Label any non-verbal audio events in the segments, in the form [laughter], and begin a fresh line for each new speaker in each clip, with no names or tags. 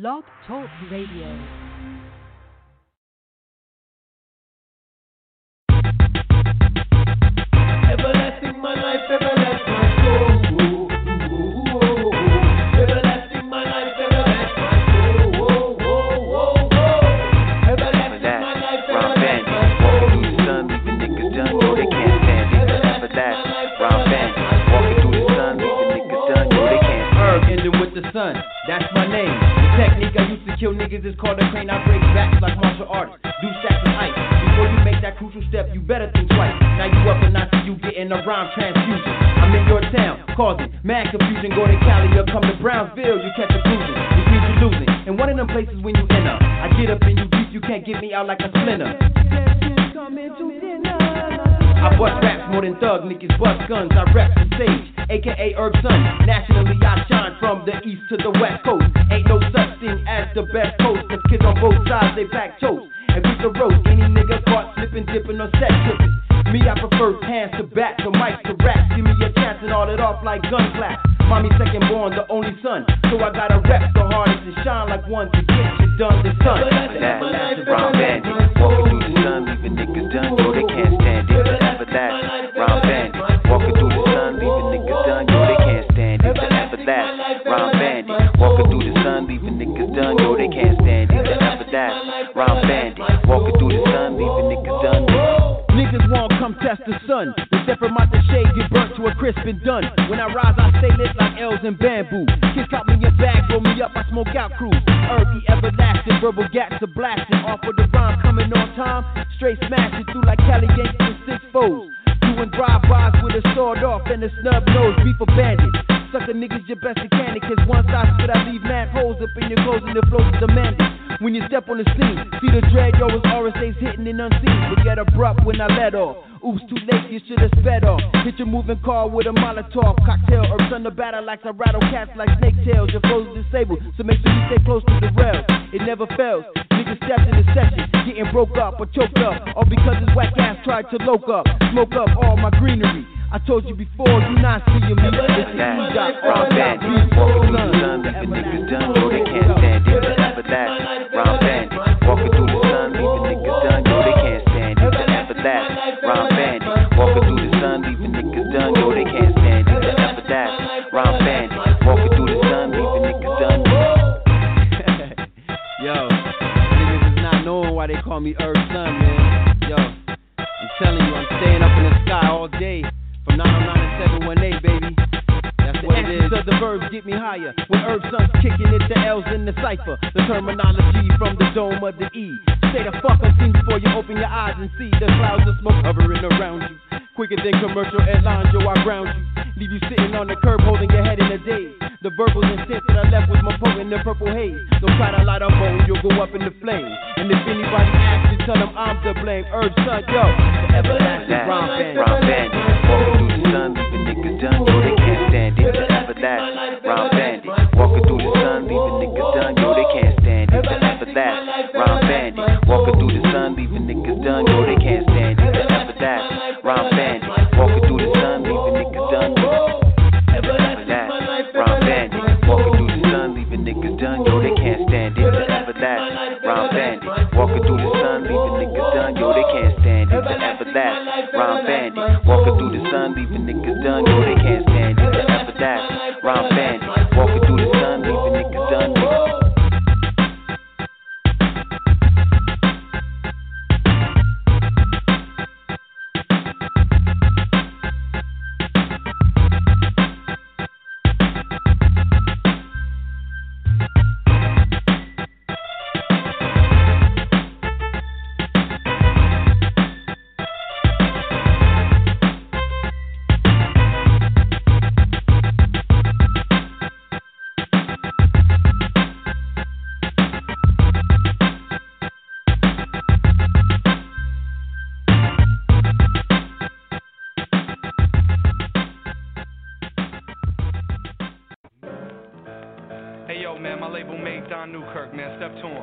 Blog Talk Radio.
Everlasting my life, everlasting my soul. Everlasting my life, everlasting my soul. Everlasting my life, everlasting
Bandit,
my
walking through the sun, leaving niggas done, yo, they can't stand it. Remember that, Ron Bandit, walking through the sun, leaving niggas done, yo, they can't stand
Herb with the sun, that's my name. Technique I used to kill niggas is called a crane. I break backs like martial artists, do stacks and ice. Before you make that crucial step, you better think twice. Now you up and see you getting a rhyme transfusion. I'm in your town, causing mad confusion. Go to Cali or come to Brownsville, you catch a cruising. Which means you losing. And one of them places when you enter, I get up and you deep, you can't get me out like a splinter. I bust raps more than thug niggas bust guns. I rap the stage, aka Herb Sun. Nationally, I shine from the east to the west coast. Ain't no such thing as the best coast. Cause kids on both sides, they back toast. And beat the road, any nigga caught slipping, dipping, or set tripping. Me, I prefer hands to bat, to mic to rap. Give me a chance and all it off like gun clap. Mommy second born, the only son. So I gotta rep the hardest and shine like one to get you done the sun.
that. Ron Bandit, walking through the sun, leaving niggas done, yo, they can't stand it. Remember that, the sun. The
from out the shade get burnt to a crisp and done. When I rise, I stay lit like L's and bamboo. Kids caught me in bag, roll me up, I smoke out crews. Earthy, everlasting, verbal gaps are blasting. Off with the rhyme coming on time. Straight smashing through like Cali Yankees and six foes. Doing drive-bys with a sword off and a snub nose, beef a bandit. Sucker niggas your best mechanic, cause once I spit, I leave mad holes up in your clothes and the flows is demanded. When you step on the scene, see the dread, yo, it's RSA's hitting and unseen. But get abrupt when I let off. Oops, too late, you should've sped off. Hit your moving car with a Molotov cocktail. Or on the battle like I rattle cats like snake tails. Your flow's disabled, so make sure you stay close to the rails. It never fails. Niggas stepped in the session, getting broke up or choked up. All because his whack ass tried to loke up, smoke up all my greenery. I told you before, you not seeing me. This is
that.
E-Dot,
Ron Bandit, walking through the sun, leaving niggas done, yo, they can't stand it. Remember that, Ron Bandit, walking through the sun, leaving niggas done, yo, they can't stand it. Remember that, Ron Bandit, walking through the sun, leaving niggas done, yo, they can't stand it. Remember that, Ron Bandit, walking through the sun, leaving niggas done.
Yo, niggas is not knowing why they call me Herb Sun, man. Yo, I'm telling you, I'm staying up in the sky all day from 909 to 718, baby. What the verbs get me higher. When Herb Sun's kicking it, the L's in the cipher. The terminology from the dome of the E. Say the fuck unseen before you open your eyes and see the clouds of smoke hovering around you. Quicker than commercial airlines, yo, I ground you. Leave you sitting on the curb holding your head in a daze. The verbal intent that I left was my potent the purple haze. Don't try to light a bone, you'll go up in the flames. And if anybody asks you, tell them I'm to blame. Herb Sun, yo, the everlasting rhyme band.
Walking through the sun, leaving niggas done, yo, they can't stand That, Ron Bandit, walking through the sun, leaving niggas done, yo, they can't stand it. Remember that, Ron Bandit, walking through the sun, leaving niggas done, yo, they can't stand it. Remember that, Ron Bandit, walking through the sun, leaving niggas done. That, Ron Bandit, walking through the sun, leaving niggas done, yo, they can't stand it. Remember that, Ron Bandit, walking through the sun, leaving niggas done, yo, they can't stand it. Remember that, Ron Bandit, walking through the sun, leaving niggas done, yo, they can't stand it.
Newkirk, man. Step to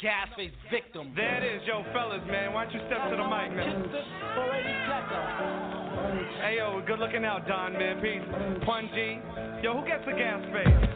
gas face victim.
There it is, yo, fellas, man. Why don't you step to the mic, man? Hey, yo, good looking out, Don, man. Peace. Pun Yo, who gets the gas face?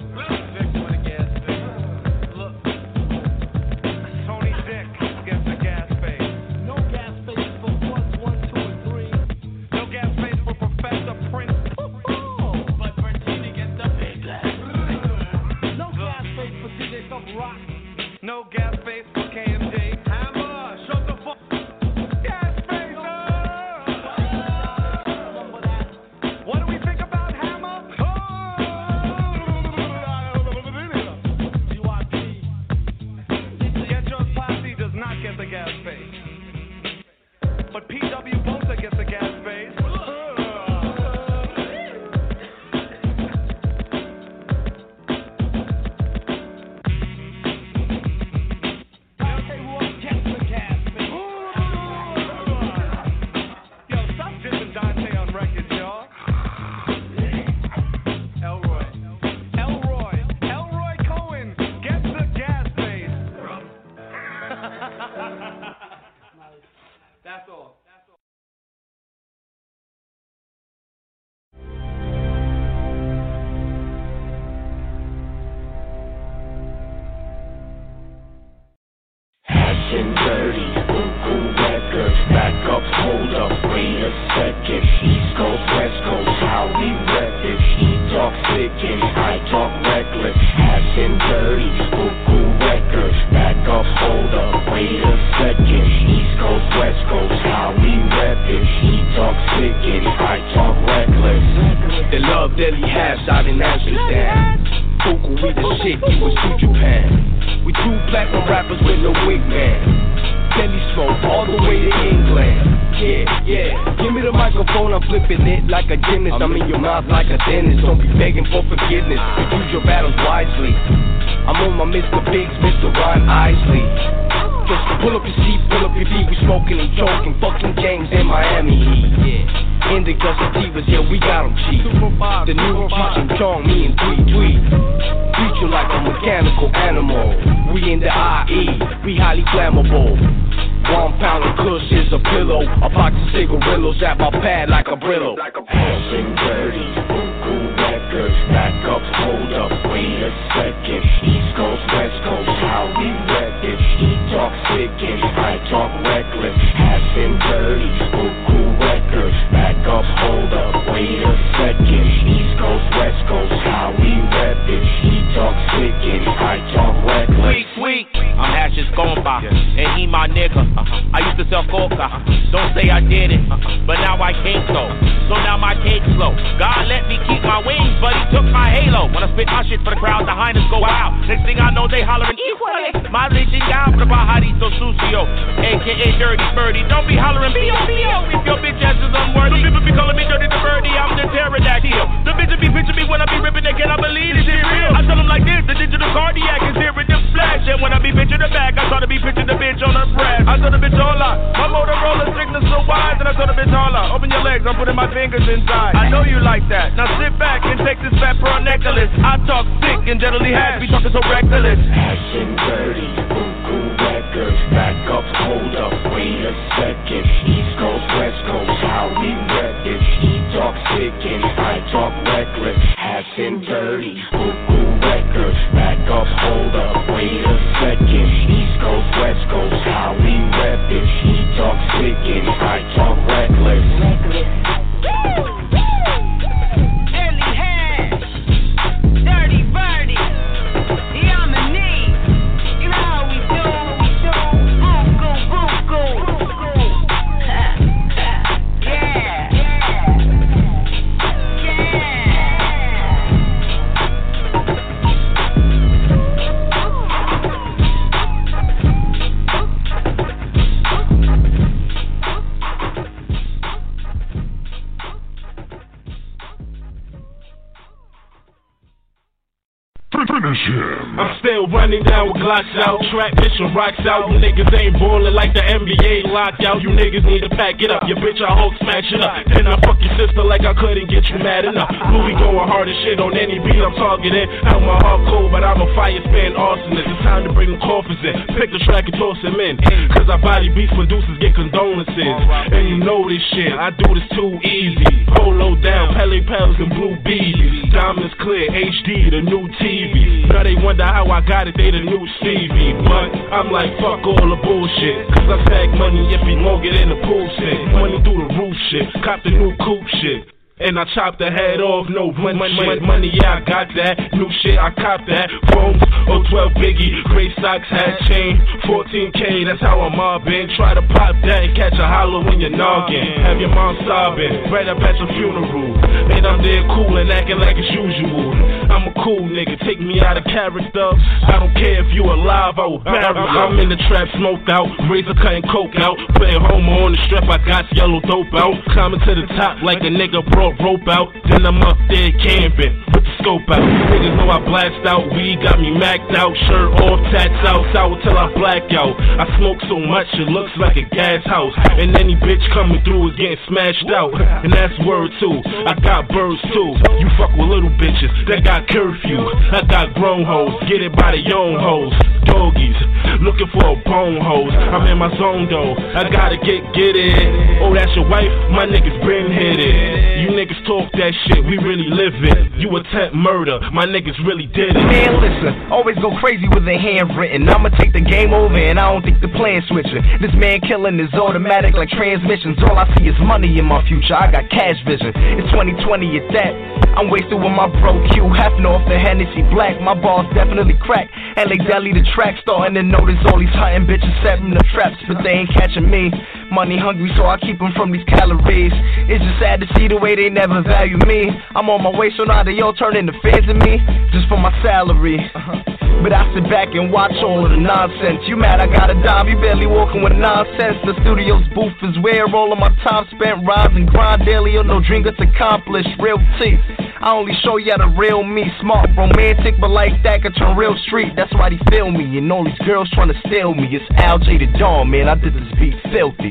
big
chop the head off, no money, money, money, yeah, I got that. New shit, I cop that. Phones, 012 Biggie, gray socks, hat chain, 14K, that's how I'm mobbing. Try to when you're noggin. Have your mom sobbing, right up at your funeral. And I'm there cool and acting like it's usual. I'm a cool nigga, take me out of character. I don't care if you alive, I will bury you. I'm in the trap, smoked out, razor cutting coke out. Putting homo on the strap, I got yellow dope out. Climbing to the top like a nigga bro rope out, then I'm up there camping scope out. Niggas know I blast out, weed got me macked out, shirt off, tats out, sour till I black out. I smoke so much it looks like a gas house, and any bitch coming through is getting smashed out, and that's word too. I got birds too. You fuck with little bitches that got curfew. I got grown hoes, get it by the own hoes, doggies looking for a bone hose. I'm in my zone though, I gotta get get it. Oh, that's your wife? My niggas been hit it. You niggas talk that shit, we really live it. You attempt murder, my niggas really did it.
Man, listen, always go crazy with a handwritten. I'ma take the game over and I don't think the plan switching. This man killing is automatic like transmissions. All I see is money in my future. I got cash vision. It's 2020 at that. I'm wasted with my bro Q, halfing off the Hennessy Black. My balls definitely crack. LA Deli, the track starting to notice all these hunting bitches setting the traps, but they ain't catching me. Money hungry, so I keep them from these calories. It's just sad to see the way they never value me. I'm on my way, so now they all turn into fans of me just for my salary. Uh-huh. But I sit back and watch all of the nonsense. You mad I got a dime, you barely walking with nonsense. The studio's booth is where all of my time spent. Rise and grind daily, or no dream gets accomplished. Real teeth. I only show you the real me. Smart, romantic, but like that could turn real street. That's why they feel me. And all these girls trying to steal me. It's Al J the Dawn, man. I did this beat filthy.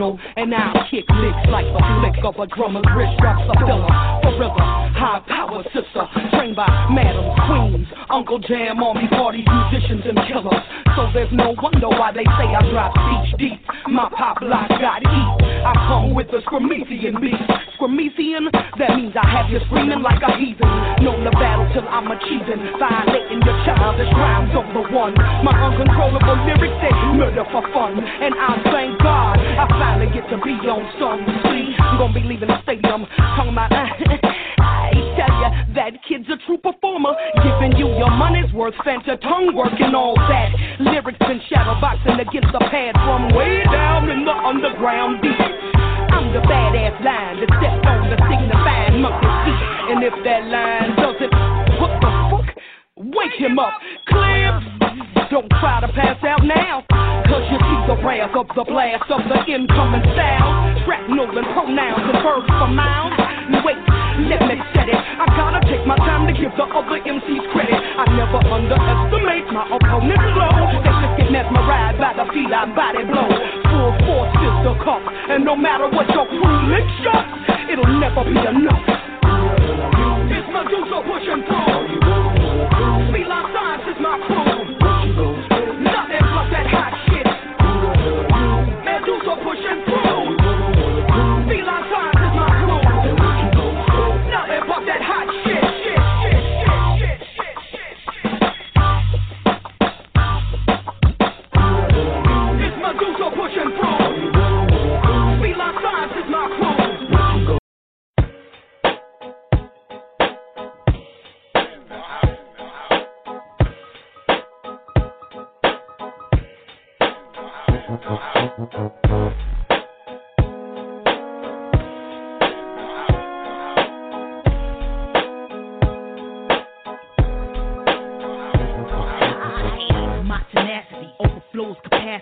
and I'll kick licks like the flick of a drummer's wrist drops a filler. Forever, high power sister, trained by Madam queens, Uncle Jam, army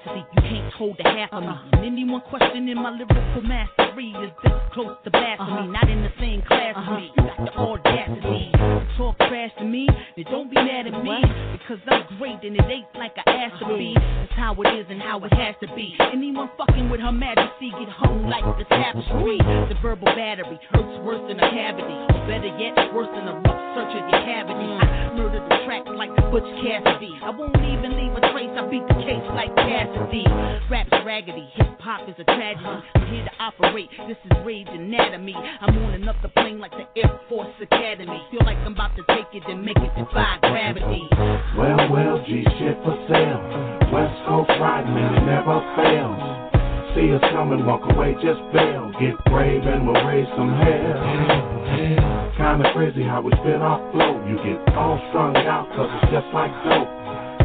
capacity. You can't hold the half of me. And anyone questioning my lyrical mastery is this close to blasphemy. Not in the same class as me. You got the audacity to talk trash to me. Then don't be mad at me because I'm great and it ain't like I asked to be. That's how it is and how it has to be. Anyone fucking with Her Majesty get hung like the tapestry. The verbal battery hurts worse than a cavity. Or better yet, worse than a rough search of your cavity. I murder the track like Butch Cassidy. I won't even leave a trace. I beat the case like Cassidy. Rap's raggedy. Hip hop is a tragedy. I'm here to operate. This is rage anatomy. I'm on another plane like the Air Force Academy. Feel like I'm about to take it and make it defy gravity.
Well, well, G shit for sale. West Coast riding and it never fails. See us coming, walk away, just bail. Get brave and we'll raise some hell. Kinda crazy how we spit our flow. You get all strung out cause it's just like dope.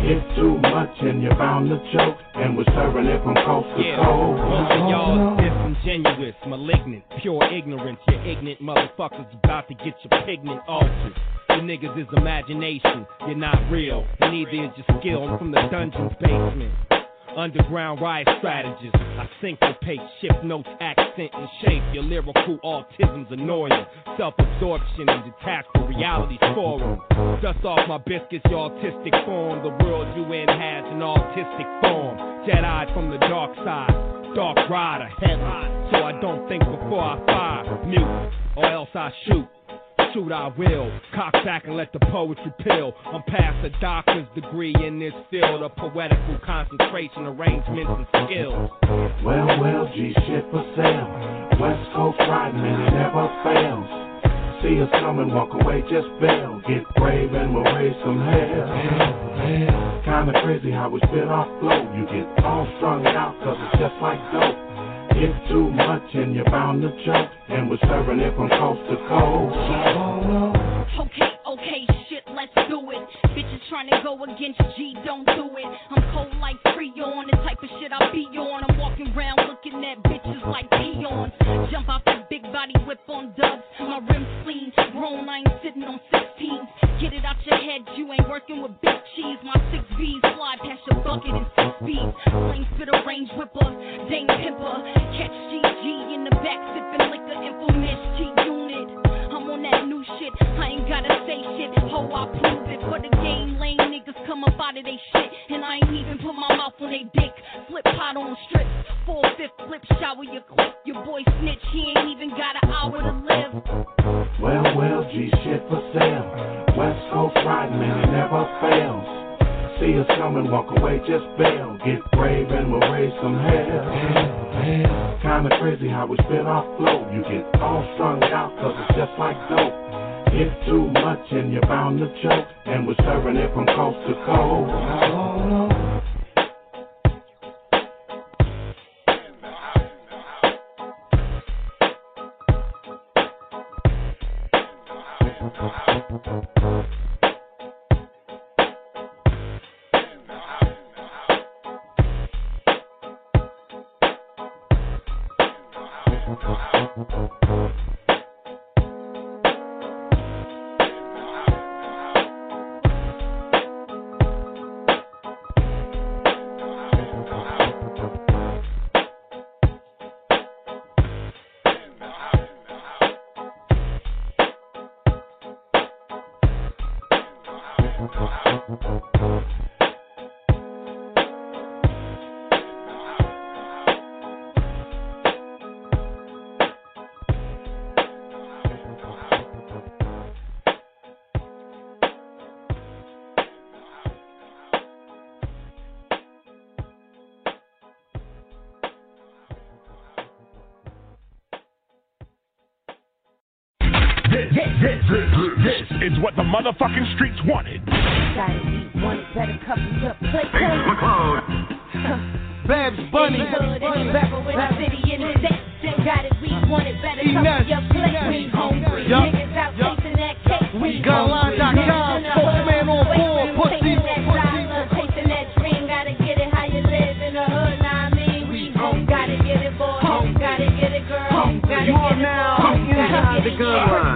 It's too much and you're bound to choke. And we're serving it from coast to
Yeah,
coast.
most of y'all disingenuous, malignant, pure ignorance. You ignorant motherfuckers about to get your pigment altered. You niggas is imagination, you're not real, and neither is your skill. I'm from the dungeon's basement. Underground riot strategist. I syncopate, shift notes, accent, and shape. Your lyrical autism's annoying. Self absorption and detached from reality's forum. Dust off my biscuits, your autistic form. The world you in has an autistic form. Jedi from the dark side. Dark rider, headline. So I don't think before I fire. Mute, or else I shoot. Shoot, I will. Cock back and let the poetry pill. I'm past a doctor's degree in this field of poetical concentration, arrangements, and skills.
Well, well, G shit for sale. West Coast riding and it never fails. See us coming, walk away, just bail. Get brave and we'll raise some hell. Kinda crazy how we spit off flow. You get all strung out cause it's just like dope. It's too much and you're bound to choke. And we're serving it from coast to coast.
Okay, okay, shit, let's do it. Bitches trying to go against G, don't do it. I'm cold like Creole the type of shit I be on. I'm walking around looking at bitches like peons. Jump off the big body whip on dubs. My rims clean, grown, I ain't sitting on 16. Get it out your head, you ain't working with big cheese. My six V's fly past your bucket in six V's. Flame a range whipper, dang pimper. Catch GG in the back, sipping liquor, infamous G unit on that new shit. I ain't gotta say shit, ho, I prove it. For the game, lane, niggas come up out of they shit. And I ain't even put my mouth on they dick. Flip pot on strips, full fifth flip shower your clip. Your boy snitch, he ain't even got an hour to live.
Well, well, G shit for sale. West Coast riding man, it never fails see us coming, walk away, just bail. Get brave and we'll raise some hell. Kinda crazy how we spin our flow. You get all strung out, cause it's just like dope. It's too much and you're bound to choke. And we're serving it from coast to coast.
This is what the motherfucking streets wanted.
Gotta better [laughs]
Babs Bunny.
Back. Got it, we better. To we Niggas out chasing that cake, we
on board.
Chasing that dream, gotta get it how you live in the hood, nah, I mean, we home. Gotta get it, boy, home. Gotta get it, girl, home. Gotta get it, gotta get it, girl.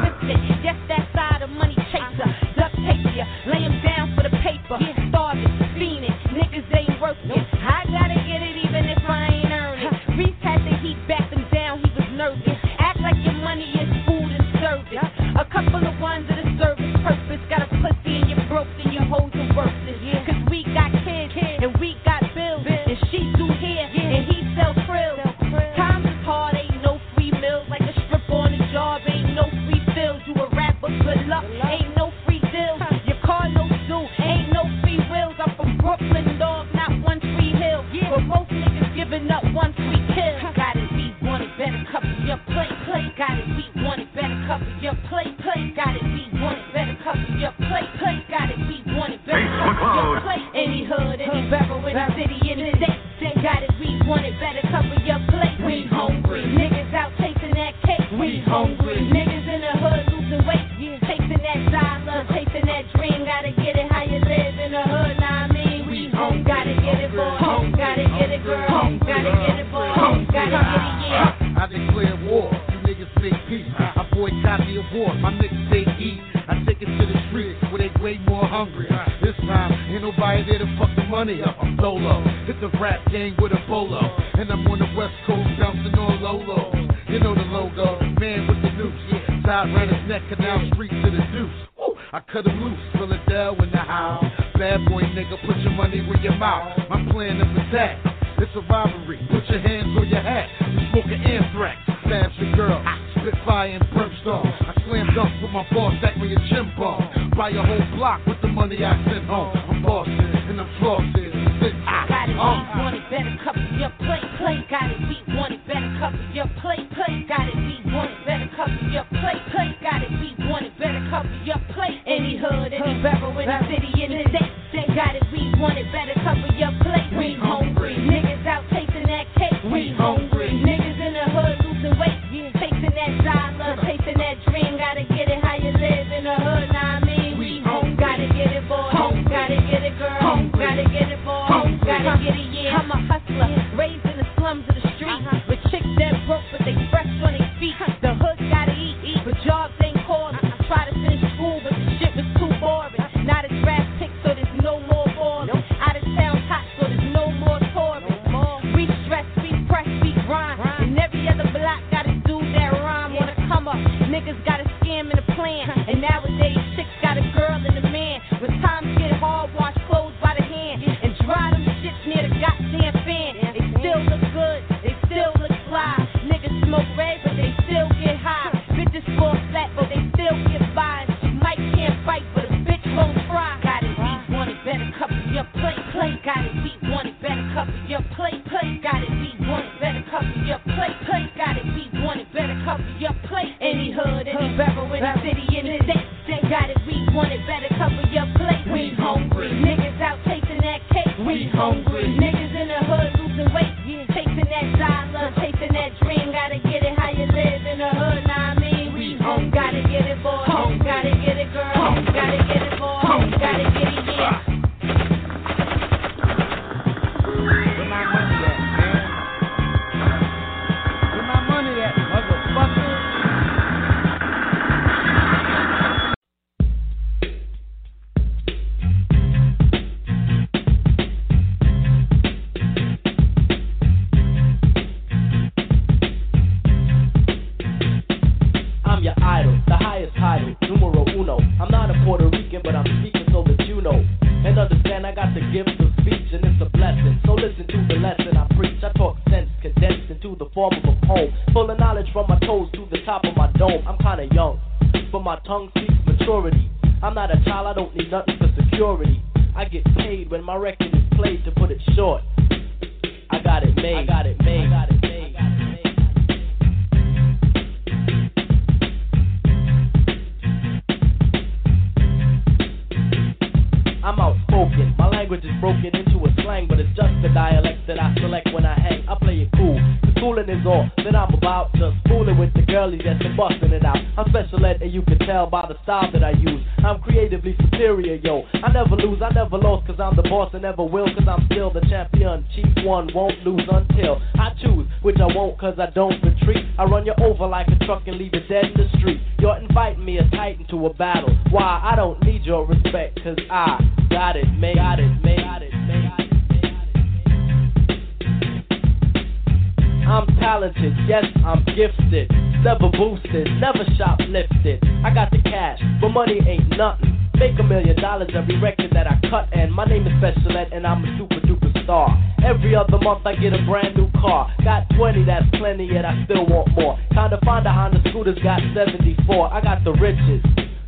The
highest title, numero uno. I'm not a Puerto Rican, but I'm speaking so that you know. And understand I got the gift of speech, and it's a blessing. So listen to the lesson I preach. I talk sense condensed into the form of a poem. Full of knowledge from my toes to the top of my dome. I'm kinda young, but my tongue speaks maturity. I'm not a child, I don't need nothing for security. I get paid when my record is played, to put it short. I got it made. I got it made. I got it made. I'm outspoken. My language is broken into a slang, but it's just the dialect that I select when I hang. I play it cool. The schooling is all that I'm about. Just fooling with the girlies that's busting it out. I'm special ed, and you can tell by the style that I use. I'm creatively superior, yo. I never lose, I never lost, cause I'm the boss and never will, cause I'm still the champion. Chief one won't lose until I choose, which I won't, cause I don't retreat. I run you over like a truck and leave you dead in the street. You're inviting me a titan to a battle. Why? I don't need your respect, cause I got it made. Got it made. It made. I'm talented, yes, I'm gifted. Never boosted, never shoplifted. I got the cash, but money ain't nothing. Make a million dollars every record that I cut, and my name is Special Ed, and I'm a super duper star. Every other month I get a brand new car. Got 20, that's plenty, yet I still want more. Time to find a Honda Scooters, got 74. I got the riches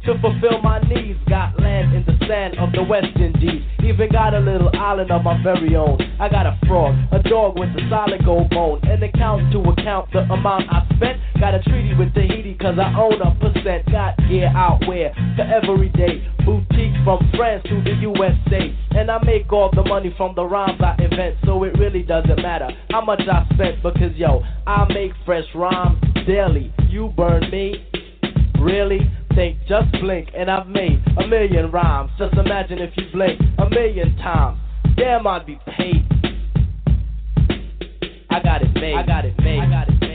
to fulfill my needs. Got land in the sand of the West Indies. Even got a little island of my very own. I got a frog, a dog with a solid gold bone. An account to account the amount I spent. Got a treaty with Tahiti cause I own a percent. Got gear out where for every day. Boutiques from France to the USA. And I make all the money from the rhymes I invent. So it really doesn't matter how much I spent because yo, I make fresh rhymes daily. You burn me. Really? Think, just blink, and I've made a million rhymes. Just imagine if you blink a million times. Damn, I'd be paid. I got it made. I got it made. I got it made.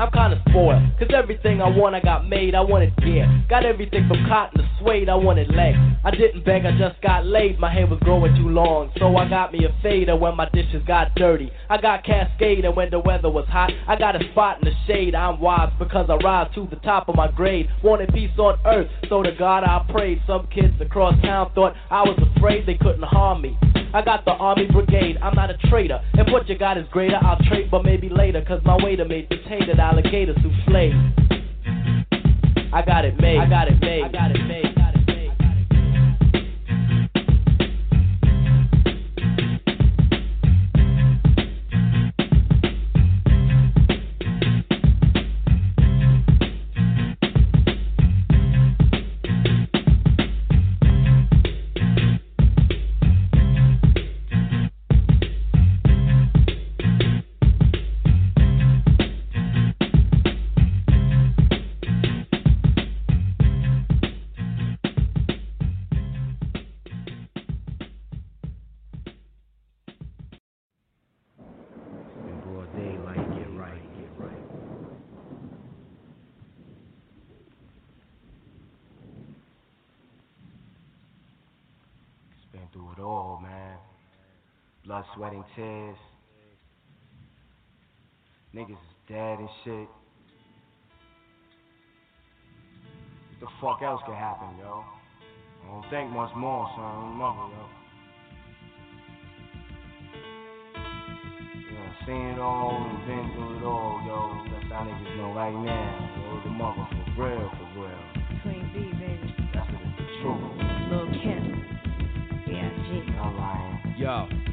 I'm kinda spoiled, cause everything I want I got made, I wanted gear. Got everything from cotton to suede, I wanted legs. I didn't beg, I just got laid, my hair was growing too long. So I got me a fader when my dishes got dirty. I got cascade and when the weather was hot. I got a spot in the shade, I'm wise because I rise to the top of my grade. Wanted peace on earth, so to God I prayed. Some kids across town thought I was afraid they couldn't harm me. I got the army brigade, I'm not a traitor. If what you got is greater, I'll trade, but maybe later. Cause my waiter made potato alligator souffle. I got it made. I got it made. I got it made.
Blood, sweat, and tears. Niggas is dead and shit. What the fuck else could happen, yo? I don't think much more, son. Mother, yo. Yeah, seen it all and been through it all, yo. Let y'all niggas know right now. Yo, the mother for real, for real.
Queen B, baby.
That's the, the truth.
Lil Kim. B.I.G.
Alright.
Yo, yo.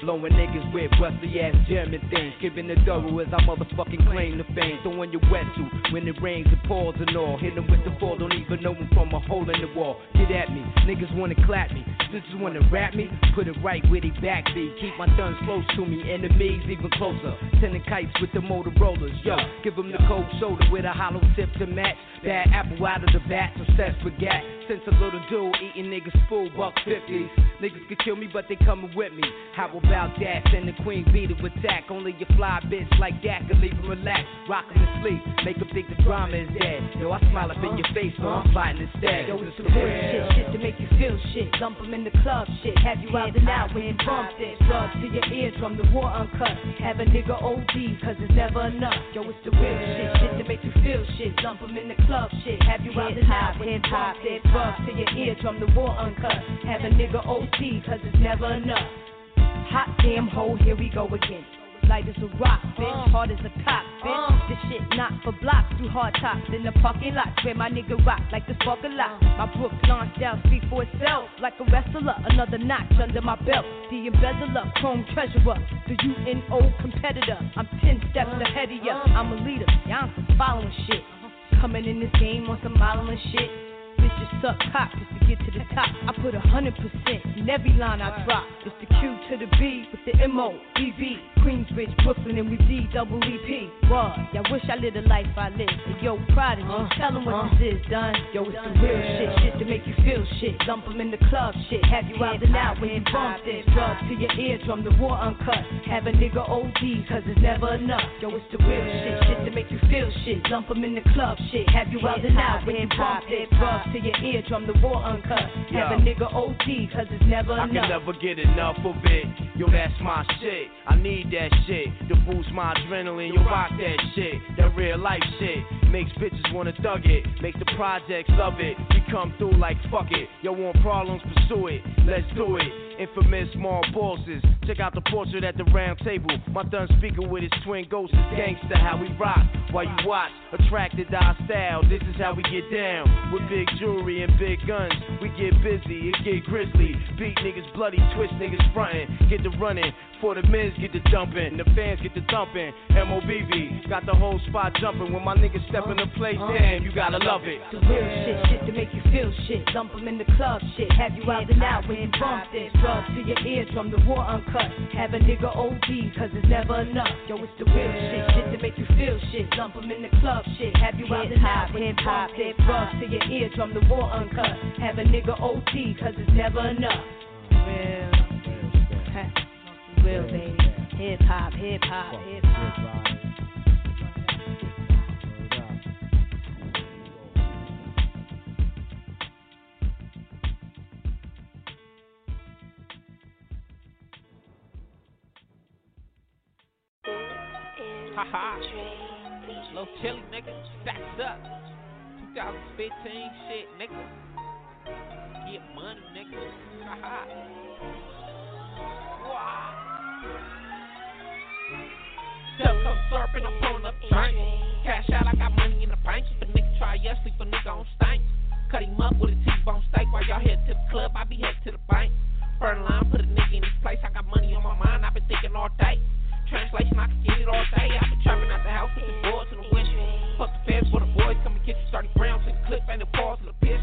Blowing niggas with rusty ass German things. Giving the double as I motherfucking claim the fame. Throwing your wetsuit when it rains and pours and all. Hit them with the fall, don't even know them from a hole in the wall. Get at me, niggas wanna clap me. Sisters wanna rap me, put it right where they back be. Keep my guns close to me, enemies even closer. Sending kites with the Motorola's, yo. Give them the cold shoulder with a hollow tip to match. Bad apple out of the vat, obsessed with. Since a little dude eating niggas full buck fifties. Niggas could kill me, but they coming with me. How about that? Send the queen beat it with tack. Only a fly bitch like that can leave them relaxed. Rock them to sleep, make them think the drama is dead. Yo, I smile up in your face, so I'm fighting instead.
Yo, it's the real shit, shit to make you feel shit. Dump them in the club, shit. Have you out and out when bump it. Drugs to your eardrum, the war uncut. Have a nigga OD, cause it's never enough. Yo, it's the real shit, shit to make you feel shit. Dump them in the club, shit. Have you out and out when bump it. Drugs to your eardrum, the war uncut. Have a nigga OD, cause it's never enough. Hot damn hole, here we go again. Light as a rock, bitch, uh. hard as a cop, bitch. Uh. This shit not for blocks, through hard tops in the parking lot. Where my nigga rock like the spark a lot. Uh. My Brooklyn style speak for itself, like a wrestler. Another notch under my belt. The embezzler, chrome treasurer, the UNO competitor. I'm ten steps ahead of ya. I'm a leader, y'all some following shit. Uh-huh. Coming in this game on some modeling shit. Bitches suck cock just to get to the top. I put a hundred percent in every line I drop. It's the Q to the B with the M O B B. Queensbridge, Brooklyn, and we D double E P. What? Y'all wish I lived the life I live. But yo, prodigy, tell them what this is done. Yo, it's the real shit, shit to make you feel shit. Dump 'em in the club, shit. Have you out and out when you bump this. Drugs to your eardrum, the war uncut. Have a nigga OD, cause it's never enough. Yo, it's the real shit, shit to make you feel shit. Dump 'em in the club, shit. Have you out and out when you bump this. Drugs to your eardrum, the war uncut. Have a nigga OD, cause it's never
I can
enough.
never get enough of it. Yo, that's my shit. I need that shit to boost my adrenaline. Yo, rock that shit. That real life shit. Makes bitches wanna thug it. Makes the projects love it. We come through like fuck it. Yo, want problems, pursue it. Let's do it. Infamous small bosses. Check out the portrait at the round table. My thun speaker with his twin ghosts is gangster. How we rock while you watch. Attracted to our style. This is how we get down. With big jewelry and big guns. We get busy, it get grizzly. Beat niggas bloody, twist niggas frontin'. Get the running. For the men's get the dumping. The fans get the thumping. MOBB got the whole spot jumping. When my niggas step in the place, damn, you gotta love it.
The real shit, shit to make you feel shit. Dump 'em in the club, shit. Have you out and out when you bump this. Drugs to your eardrum, the war uncut. Have a nigga OD, cause it's never enough. Yo, it's the real shit, shit to make you feel shit. Dump 'em in the club, shit. Have you out and out when you bump this. Drugs to your eardrum, the war uncut. Have a nigga OD, cause it's never enough. Real. Real, baby. Hip hop, hip hop, hip hop.
Haha. Low chili, nigga. Stacks up. 2015 shit, nigga. Get money, nigga. Haha. Wow. Tell come pulling up drink. Cash out, I got money in the bank. If a nigga try yes, sleep a nigga on stank. Cut him up with a T-bone steak while y'all head to the club. I be head to the bank. Burn line, put a nigga in his place. I got money on my mind, i been thinking all day. Translation, I can get it all day. i been trapping out the house with the boys to the window. Fuck the feds for the boys, come and get you 30 rounds the clip and the balls in the piss.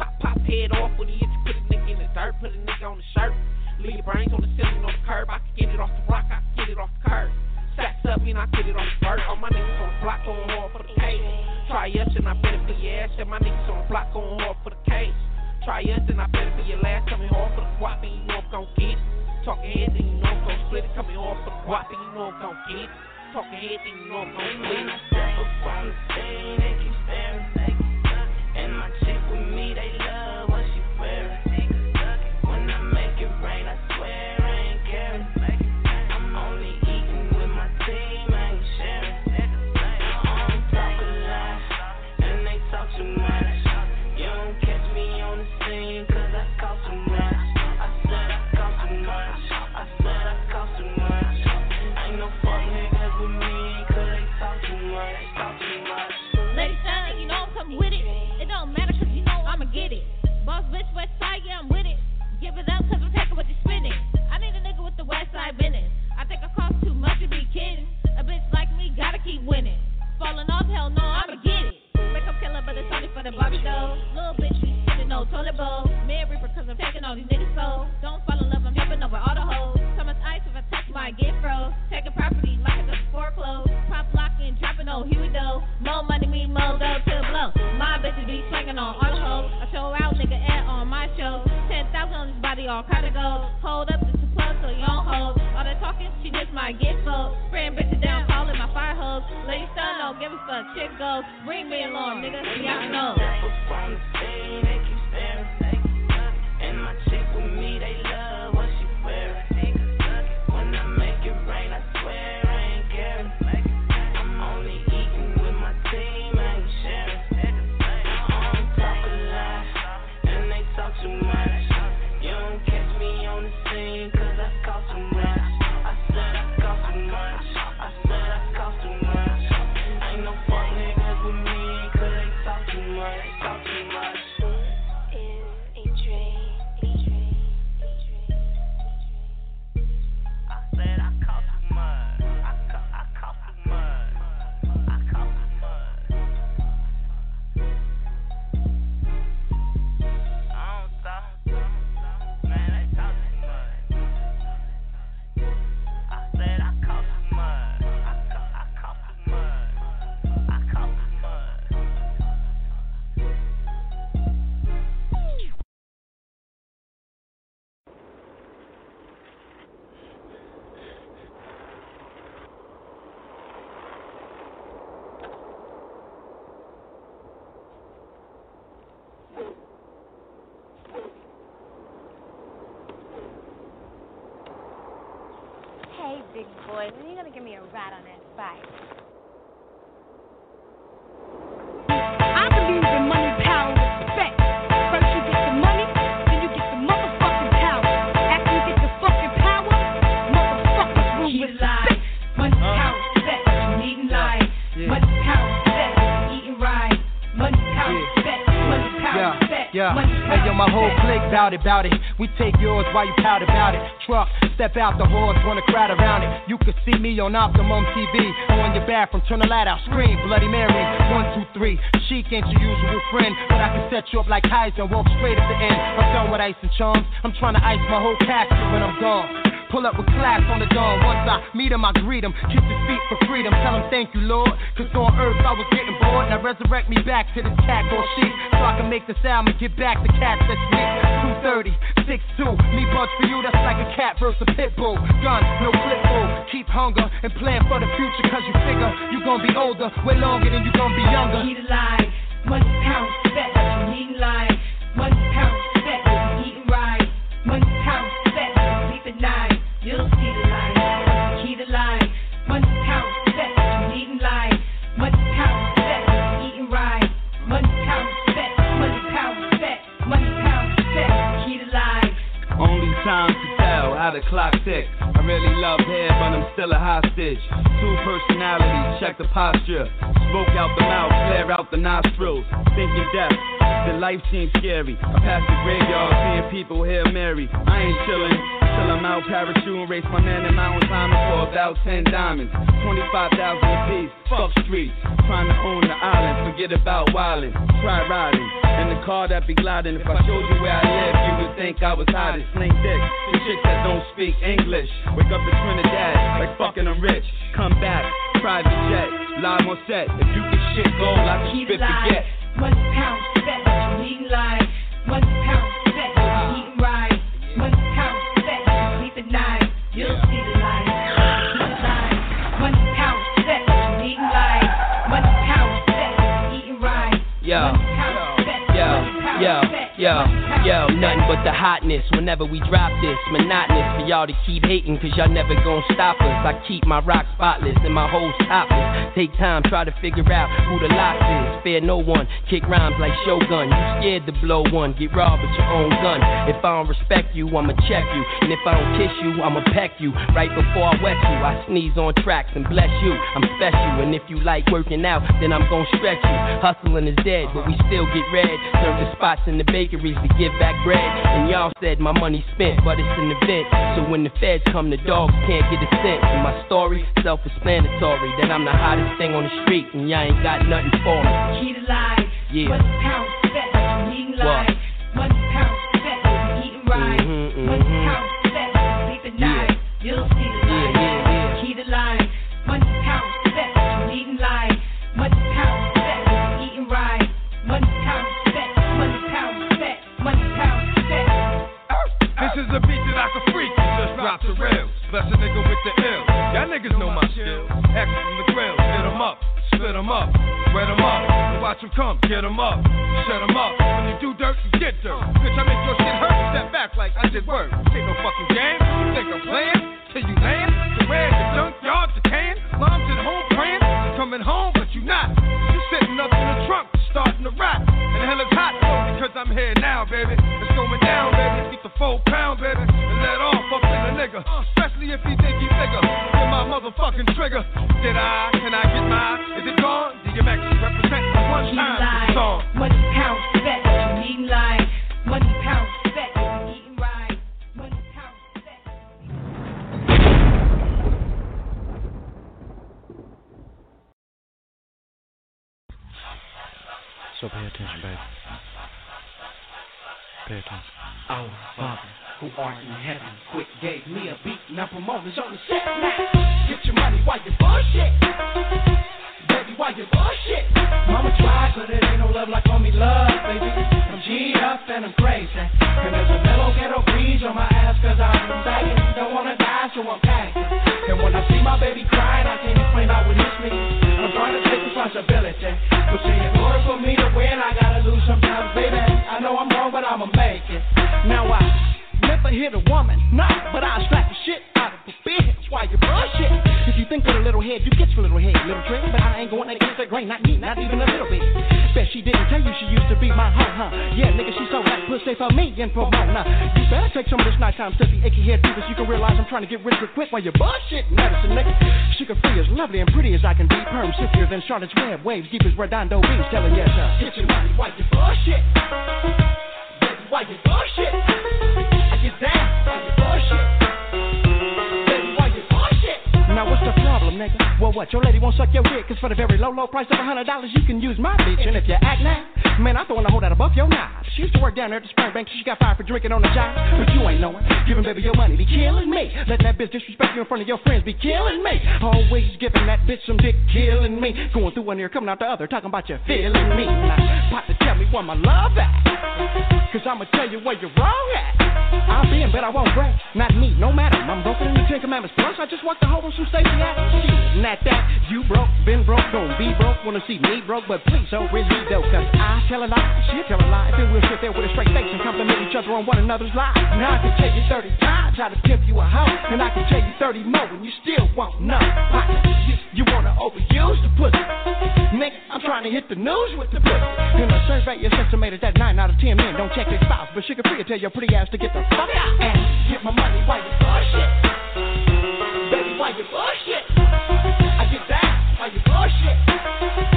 Pop, pop, head off when he hit you. Put a nigga in the dirt, put a nigga on the shirt. Leave your brains on the ceiling, on the curb. I can get it off the rock, I can get it off the curb. Stacks up, mean I get it off the vert. All my niggas on block going hard for the case. Try us and I better be your ass. And my niggas on block going hard for the case. Try us and I better be your last. Coming hard for the guap and you know I'm gon' get it. Talking head then you know I'm gon' split it. Coming hard for the guap and you know I'm gon' get it. Talking head then you know I'm gon' split it.
Whole clique bout it. We take yours while you pout about it. Truck, step out the horse, wanna crowd around it. You can see me on Optimum TV. On your bathroom, turn the light out, scream, Bloody Mary. One, two, three. Chic ain't your usual friend, but I can set you up like Keyser and walk straight at the end. I'm done with ice and charms. I'm trying to ice my whole casket when I'm gone. Pull up with class on the dawn. Once I meet him, I greet him. Kiss his feet for freedom. Tell him thank you, Lord. Cause on earth I was getting bored. Now resurrect me back to the cat or sheep. So I can make this album and get back to cats that's weak. 230, 6'2. Me buds for you, that's like a cat versus a pit bull. Gun, no clip bull. Keep hunger and plan for the future. Cause you figure you gonna be older way longer than you gonna be younger.
Eat alive. Money, power, respect. You needn't lie. Money, power,
how the clock tick. I really love hair, but I'm still a hostage. Two personalities, check the posture. Smoke out the mouth, flare out the nostrils. Thinking death, the life seems scary. I pass the graveyard, seeing people here Mary. I ain't chillin' till I'm out parachuting, race my man in mountain climbing for about 10 diamonds. 25,000 apiece, fuck streets. Trying to own the island, forget about wildin'. Try riding car that be gliding. If I showed you where I live, you would think I was hiding. Sling dick to chicks that don't speak English. Wake up to Trinidad, like fucking I'm rich. Come back, private jet, live on set. If you get shit gold, I can spit forget.
Money, power, respect. You needn't
yo, yo, nothing but the hotness whenever we drop this. Monotonous for y'all to keep hating, cause y'all never gon' stop us. I keep my rock spotless and my whole topless. Take time, try to figure out who the lock is. Fear no one, kick rhymes like Shogun. You scared to blow one, get robbed with your own gun. If I don't respect you, I'ma check you. And if I don't kiss you, I'ma peck you. Right before I wet you, I sneeze on tracks and bless you. I'm special, and if you like working out, then I'm gon' stretch you. Hustling is dead, but we still get red. Serving spots in the bakeries to give back bread. And y'all said my money spent, but it's an event. So when the feds come, the dogs can't get a cent. And my story, self-explanatory, that I'm the hottest thing on the street, and y'all ain't got nothing for me.
Key to lie.
Yeah.
Money, respect. You needn't lie. Money, power, respect. You eating right. Mm-hmm, money, power, sex, leave the night. You'll see
is a beat that I can freak just drop the rails. Bless a nigga with the ill. Y'all niggas know my skills. X from the grill, hit 'em up, split 'em up, wet 'em up, and watch 'em come, Get 'em up, shut 'em up. When you do dirt, you get dirt. Bitch, I make your shit hurt, step back like I did work. Ain't no fucking game. You think I'm playing? Till you land, the red, the junkyard, the can. Mom's at home praying, You're coming home, but you not. Starting to rap. And the hell is hot, because I'm here now, baby. It's going down, baby. Get the four pound, baby, and let off up in the nigga. Especially if he think he bigger. Get my motherfucking trigger. Did I? Can I get mine? Is it gone? DMX represent one time song.
Money, power, sex, leading line. Money,
So pay attention, baby. Pay attention.
Oh, Father, who art in heaven, quick gave me a beat. Now promoters on the set now. Get your money while you bullshit. Baby, why you bullshit? Mama tried, but it ain't no love like homie love, baby. I'm G'd up and I'm crazy. And there's a mellow ghetto breeze on my ass cause I'm begging. Don't wanna die, so I'm packing. And when I see my baby crying, I can't explain how it hits me. Responsibility. But see, in order for me to win, I gotta lose sometimes, baby. I know I'm wrong, but I'ma make it. Now I never hit a woman, nah, but I'll slap the shit out of a bitch while you bullshit. If you think with a little head, you get your little head, little trick. But I ain't going against the grain, not me, not even a little bit. Bet she didn't tell you she used to be my huh huh. Yeah, nigga, she so that pussy for me and for Pomona. You better take some of this nighttime sissy achy head fever you can realize I'm trying to get rich real quick while you bullshit medicine, nigga. Suga Free as lovely and pretty as I can be. Perm silkier than Charlotte's Web. Waves deep as Redondo Beach. Telling yes, sir. Uh, get your money why you bullshit? Why you bullshit? Well, what? Your lady won't suck your dick, cause for the very low, low price of a hundred dollars, you can use my bitch. And if you act now, man, I'm throwing a hold out above your knob. She used to work down there at the Springbank, so she got fired for drinking on the job. But you ain't knowing. Giving baby your money be killing me. Letting that bitch disrespect you in front of your friends be killing me. Always giving that bitch some dick, killing me. Going through one ear, coming out the other, talking about you feeling me. Now, partner, tell me where my love at. Cause I'ma tell you where you're wrong at. Be in bed, I won't break. Not me, no matter. I'm broken in the Ten Commandments. Plus, I just walked the hole on some Stacey. Shit, not that. You broke, been broke, gon' be broke. Wanna see me broke, but please don't me though. Cause I tell a lie, she tell a lie. Then we'll sit there with a straight face and compliment each other on one another's lies. Now I can tell you 30 times how to pimp you a hoe. And I can tell you 30 more and you still won't know. You, you wanna overuse the pussy. Nigga, I'm trying to hit the news with the pussy. In a survey, it's estimated that 9 out of 10 men don't check their spouse. But Suga Free tell your pretty ass to get the fuck out and get my money while you bullshit. Baby, why you bullshit? I get that while you bullshit.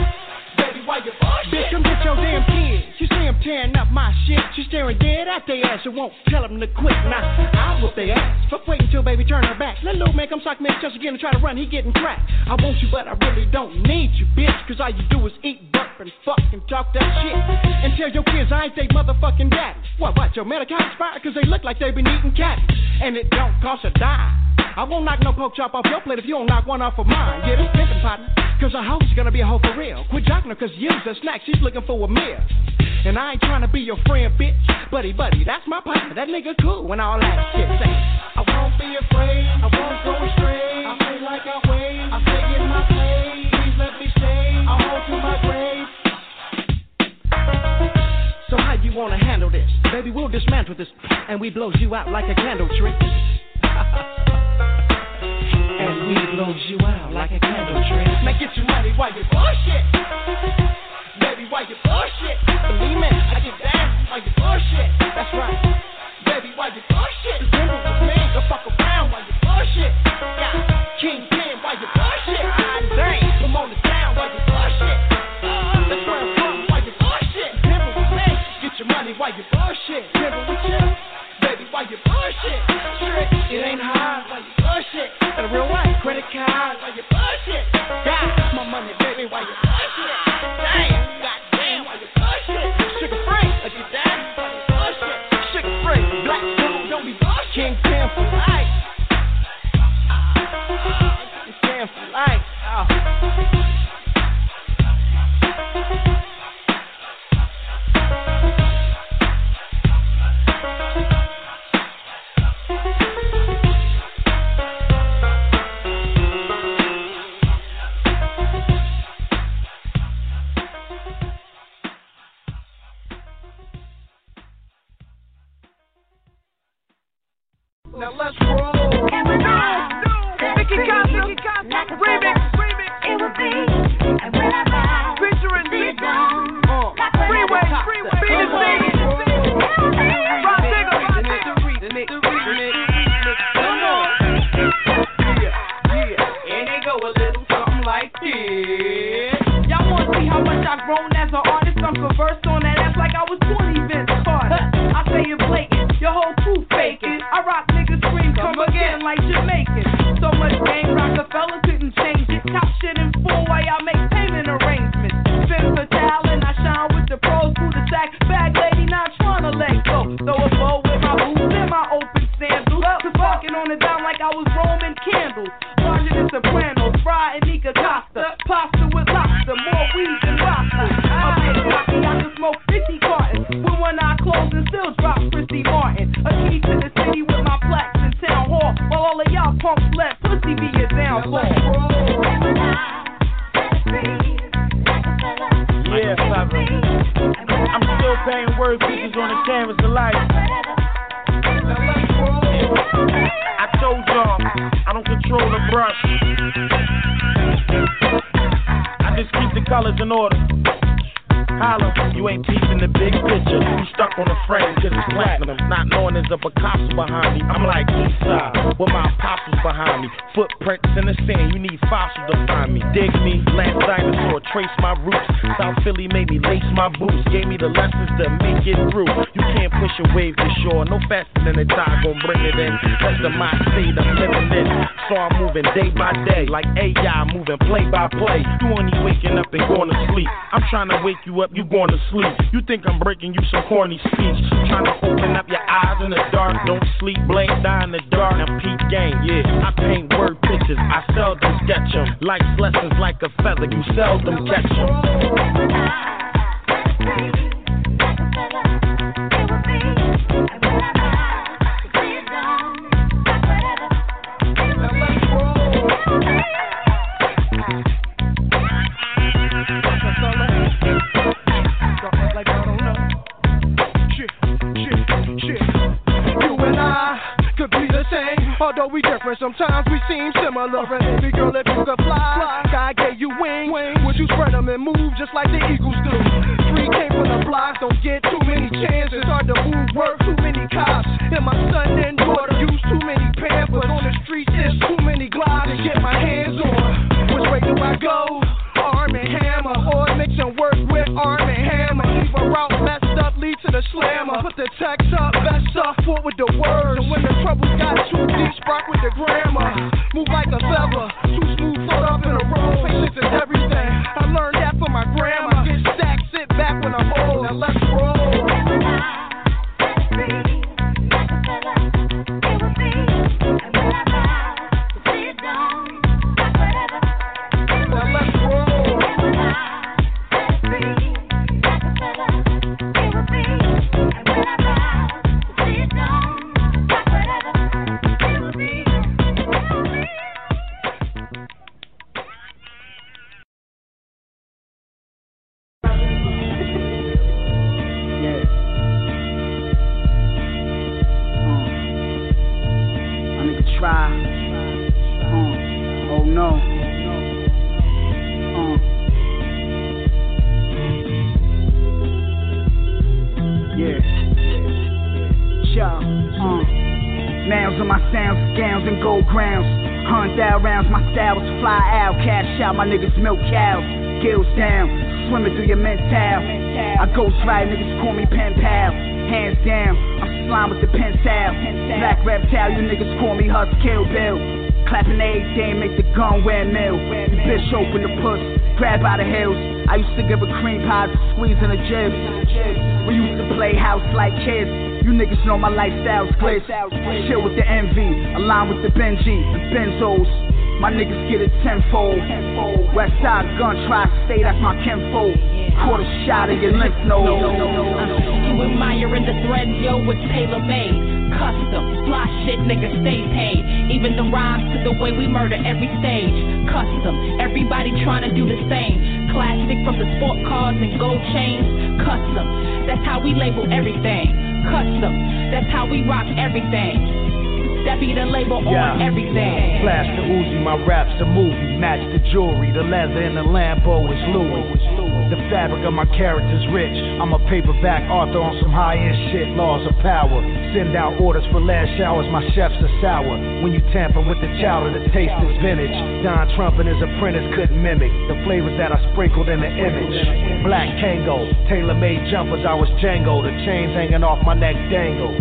Tearing up my shit. She staring dead at their ass and won't tell them to quit. Now, I'll whoop their ass. Fuck wait until baby turn her back. Let little man come sock me just again and try to run. He getting cracked. I want you, but I really don't need you, bitch. Cause all you do is eat, burp, and fuck and talk that shit. And tell your kids I ain't they motherfucking daddy. What, what, your Medicare expired? Cause they look like they been eating cat. And it don't cost a dime. I won't knock no pork chop off your plate if you don't knock one off of mine. Get it thinking, partner. Cause a hoe's gonna be a hoe for real. Quit jocking her cause use a snack. She's looking for a meal. And I ain't trying to be your friend, bitch. Buddy, buddy, that's my partner. That nigga cool when all that shit say. I won't be afraid. I won't go astray. I feel like I wait. I stay in my place. Please let me stay. I hold to my grave. So how you wanna handle this? Baby, we'll dismantle this and we blows you out like a candle tree. and we blows you out like a candle tree. Now get your money while you bullshit. Baby, why you bullshit? Believe me, I get down while you bullshit. That's right. Baby, why you bullshit? Me, go fuck around while you bullshit. Yeah, King Pin, why you bullshit? Dang, come on the town while you bullshit. Uh, that's where I'm from, why you bullshit? Remember with me, get your money while you bullshit. With you, baby, why you bullshit? Trick, it ain't hard while you bullshit. Got a real white credit card while you bullshit.
corny speech. Trying to open up your eyes in the dark. Don't sleep, blame, die in the dark. Now, peak game, yeah. I paint word pictures, I seldom sketch them. Life's lessons like a feather, you seldom catch them.
different. Sometimes we seem similar. And any girl, that you could fly, God gave you wings. Would you spread them and move just like the Eagles do? Three came from the blocks, don't get too many chances. Hard to move work, too many cops. And my son and daughter use too many pampers. On the streets, there's too many glides to get my hands on. Which way do I go? Arm and hammer, or mixing work with arm and hammer. Either route messed up, lead to the slammer. Put the text up, best up, forward the words. And when the trouble got you struck with the grammar, move like a feather.
ride by the hills. I used to give a cream pie to squeeze in the gym. We used to play house like kids.
You niggas know my lifestyle's glitz. Shit with the envy, align with the Benji and Benzos. My niggas get it tenfold. West side gun, try stay, that's my kinfolk. Quarter shot of your lymph node.
You admiring the thread, yo, with Taylor made. Custom, fly shit, nigga, stay paid. Even the rhymes to the way we murder every stage. Custom, everybody trying to do the same. Classic from the sport cars and gold chains. Custom, that's how we label everything. Custom, that's how we rock everything. That be the label on everything.
Flash the Uzi, my rap's a movie. Match the jewelry, the leather and the Lambo is Louis. The fabric of my character's rich. I'm a paperback author on some high end shit, laws of power. Send out orders for last showers, my chefs are sour. When you tamper with the chowder, the taste is vintage. Don Trump and his apprentice couldn't mimic the flavors that I sprinkled in the image. Black Kango, tailor made jumpers, I was Django. The chains hanging off my neck dangle.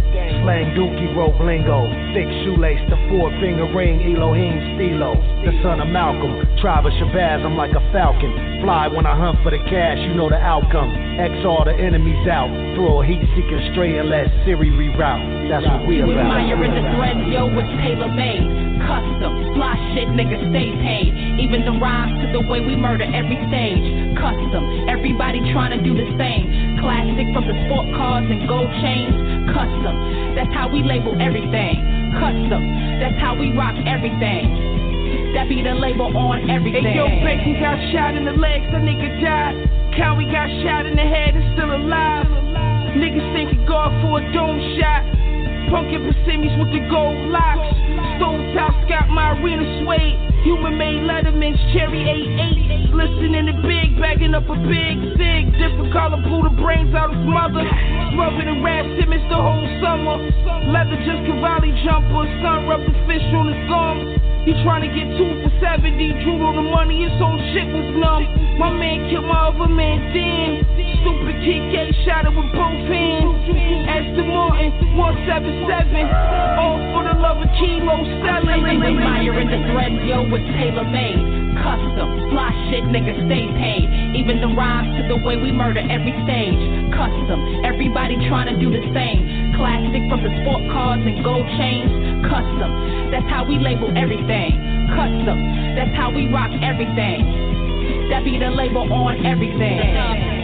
Slang dookie, rope lingo. Thick shoelace, the four finger ring, Elohim Stilo. The son of Malcolm, tribe of Shabazz, I'm like a falcon. Fly when I hunt for the cash, you know the outcome. X all the enemies out. Throw a heat seeker straight and let Siri reroute. That's what we about.
admiring the threads, yo, with tailor made. Custom, fly shit, nigga, stay paid. Even the rhymes to the way we murder every stage. Custom, everybody trying to do the same. Classic from the sport cars and gold chains. Custom, that's how we label everything. Custom, that's how we rock everything. That be the label on everything.
Hey, yo, Bacon got shot in the legs, that nigga died. Cowie got shot in the head, is still alive. Niggas thinking God for a dome shot. Punkin Persimmies with the gold locks. Stone Top got my arena suede. Human made Letterman's cherry 88. Listening to big, bagging up a big zig. Different color, blew the brains out his mother. Rubbing the Rad Simmons the whole summer. Leather just Cavalli jumper. Sun rubbed the fish on his gums. He tryna get two for 70, drew on the money, his whole shit was numb. My man killed my other man, Dan. Stupid kid TK shot it with both hands. Aston Martin, 177. All for the love of kilo selling.
You admiring the threads, yo, with tailor made. Custom, fly shit, nigga, stay paid. Even the rhymes to the way we murder every stage. Custom, everybody trying to do the same. Classic from the sport cars and gold chains. Custom, that's how we label everything. Custom, that's how we rock everything. That be the label on everything.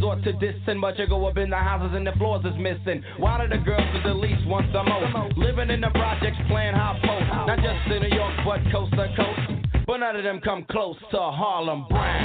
resort to
this and much go up in the houses and the floors is missing. Why do the girls at the least want the most? Living in the projects, playing high post. Not just in New York, but coast to coast. But none of them come close to Harlem Brown.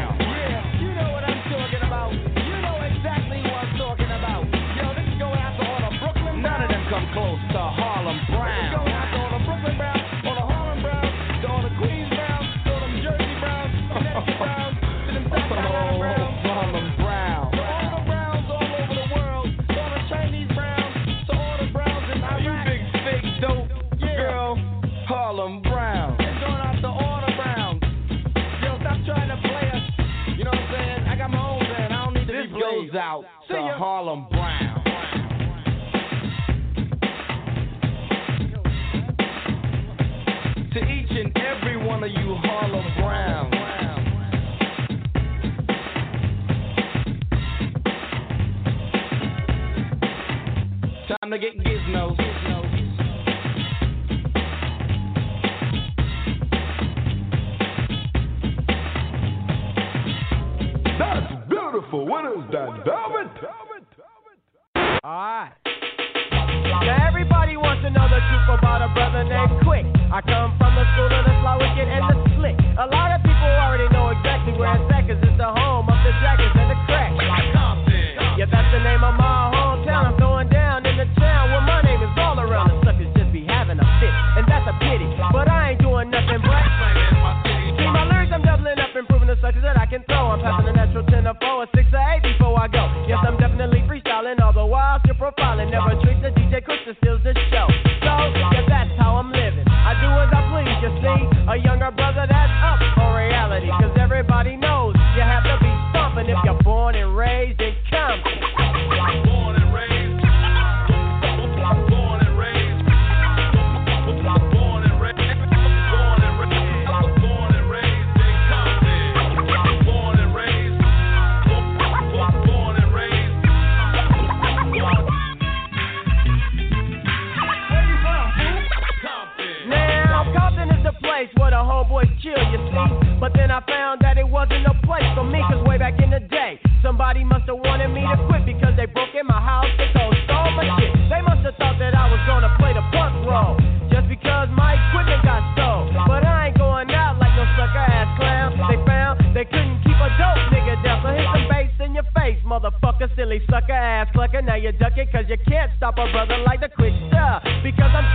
Where the
homeboys chill, you see. But then I found that it wasn't a place for me, cause way back in the day, somebody must have wanted me to quit because they broke in my house, they go stole my shit. They must have thought that I was gonna play the punk role, just because my equipment got stole. But I ain't going out like no sucker ass clown. They found they couldn't keep a dope nigga down, so hit some bass in your face, motherfucker, silly sucker ass clucker. Now you duck it cause you can't stop a brother like the Quik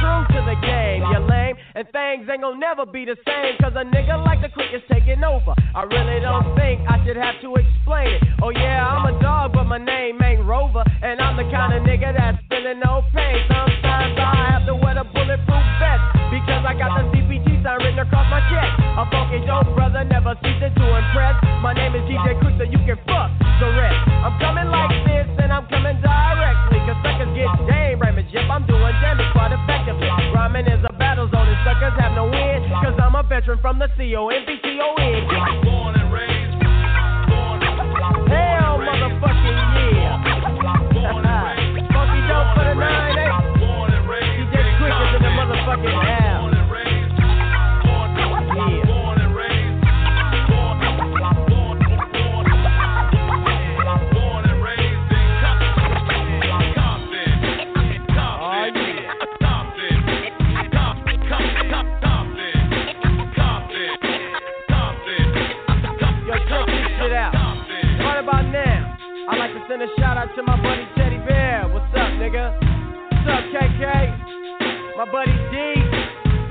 true to the game, you lame. And things ain't gonna never be the same cause a nigga like the Quik is taking over. I really don't think I should have to explain it. Oh yeah, I'm a dog, but my name ain't Rover. And I'm the kind of nigga that's feeling no pain. Sometimes I have to wear the bulletproof vest because I got the CPT sign written across my chest. A funky dope brother never ceases to impress. My name is DJ Quik, so you can fuck the rest. From the. Born send a shout out to my buddy Teddy Bear. What's up, nigga? What's up, KK? My buddy D.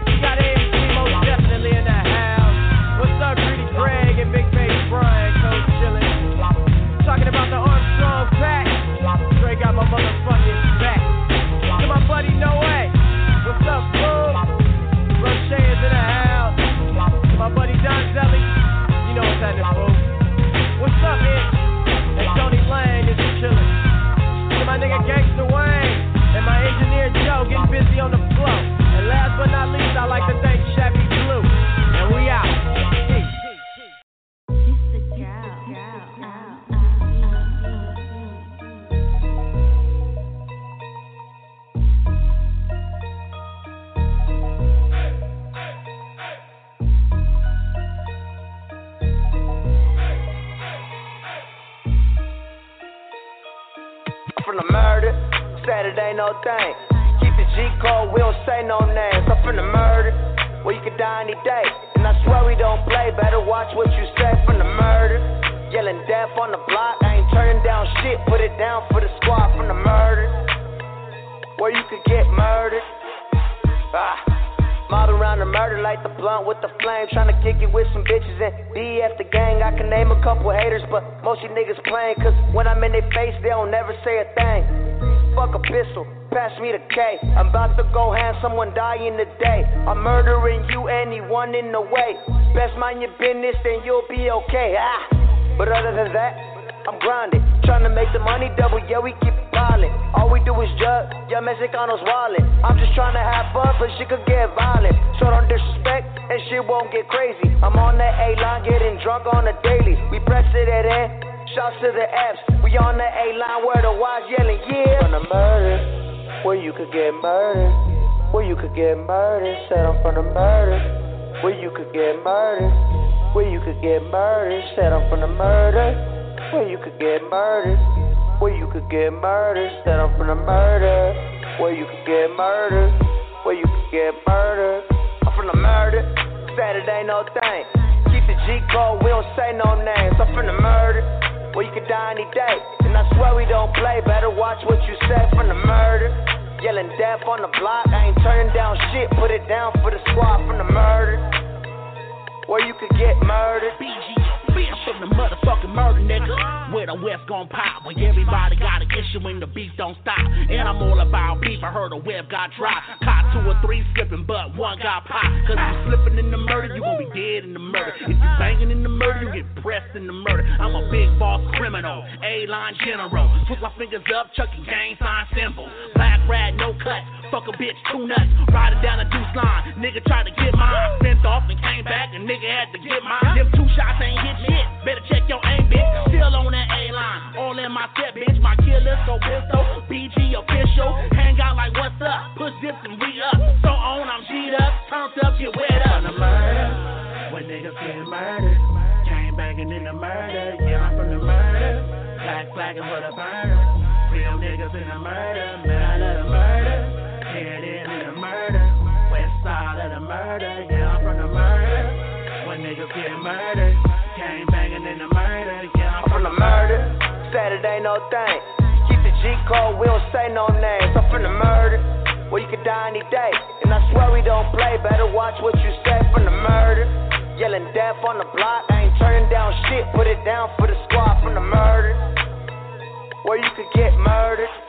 We got AMC most definitely in the house. What's up, Rudy Craig and Big Baby Brian, Coach chillin'. Talking about the Armstrong pack. Dre got my motherfucking back. To my buddy No Way. What's up, boo? Roche is in the house. To my buddy Don Zelly. You know what's happening, fool. What's up, Itch? Gangsta Wayne. And my engineer Joe getting busy on the flow. And last but not least, I like to thank
murder. Saturday, no thing. Keep the G code, we don't say no names. I'm from the murder. Well, you could die any day. And I swear we don't play. Better watch what you say from the murder. Yelling death on the block. I ain't turning down shit. Put it down for the squad from the murder. Where you could get murdered. Ah. Mob around the murder, light the blunt with the flame. Tryna kick it with some bitches and BF the gang. I can name a couple haters, but most you niggas playing. Cause when I'm in their face, they don't never say a thing. Fuck a pistol, pass me the K. I'm about to go ham, someone dying today. I'm murdering you, anyone in the way. Best mind your business, then you'll be okay. Ah. But other than that, I'm grinding. Tryna make the money double, yeah, we keep piling. All we do is jug, yeah, Mexicanos wallet. I'm just tryna have fun, but shit could get violent. So don't disrespect, and shit won't get crazy. I'm on that A line, getting drunk on the daily. We press it at in, shouts to the F's. We on the A line where the Y's yelling, yeah. From the murder, where you could get murdered. Where you could get murdered, said I'm from the murder. Where you could get murdered. Where you could get murdered, said I'm from the murder. Where you could get murdered. Where you could get murdered, said I'm from the murder. Where you could get murdered. Where you could get murdered. I'm from the murder. Saturday, no thing. Keep the G code, we don't say no names. I'm from the murder. Where you could die any day. And I swear we don't play. Better watch what you say from the murder. Yelling death on the block. I ain't turning down shit. Put it down for the squad from the murder. Where you could get murdered.
From the motherfucking murder, nigga. Where the West gon' pop, when everybody got an issue and the beef don't stop. And I'm all about beef, I heard a web got dropped. Caught two or three slipping, but one got popped. Cause you slipping in the murder, you gon' be dead in the murder. If you banging in the murder, you get pressed in the murder. I'm a big boss criminal, A-line general. Put my fingers up, chucking gang sign symbols. Black rat, no cuts. Fuck a bitch, two nuts. Riding down the deuce line. Nigga tried to get mine. Sent off and came back, and nigga had to get mine. Them two shots ain't hit shit. Better check your aim, bitch. Still on that A line. All in my step, bitch. My killers so pistol. BG official. Hang out like what's up. Push this and re up. So on, I'm G'd up. Turned up, get wet up.
The murder, when niggas get murdered. Chain banging in the murder, yeah, I'm from the murder. Black flagging for the burner. Real niggas in the murder, man, I love the murder. Side of the murder, yeah, I'm from the murder. When niggas get murdered, chain banging in the murder, yeah,
I'm from the murder. Saturday, no thing. Keep the G code, we don't say no names. I'm from the murder. Well, you could die any day. And I swear we don't play. Better watch what you say from the murder. Yelling death on the block. I ain't turning down shit. Put it down for the squad from the murder. Where you could get murdered.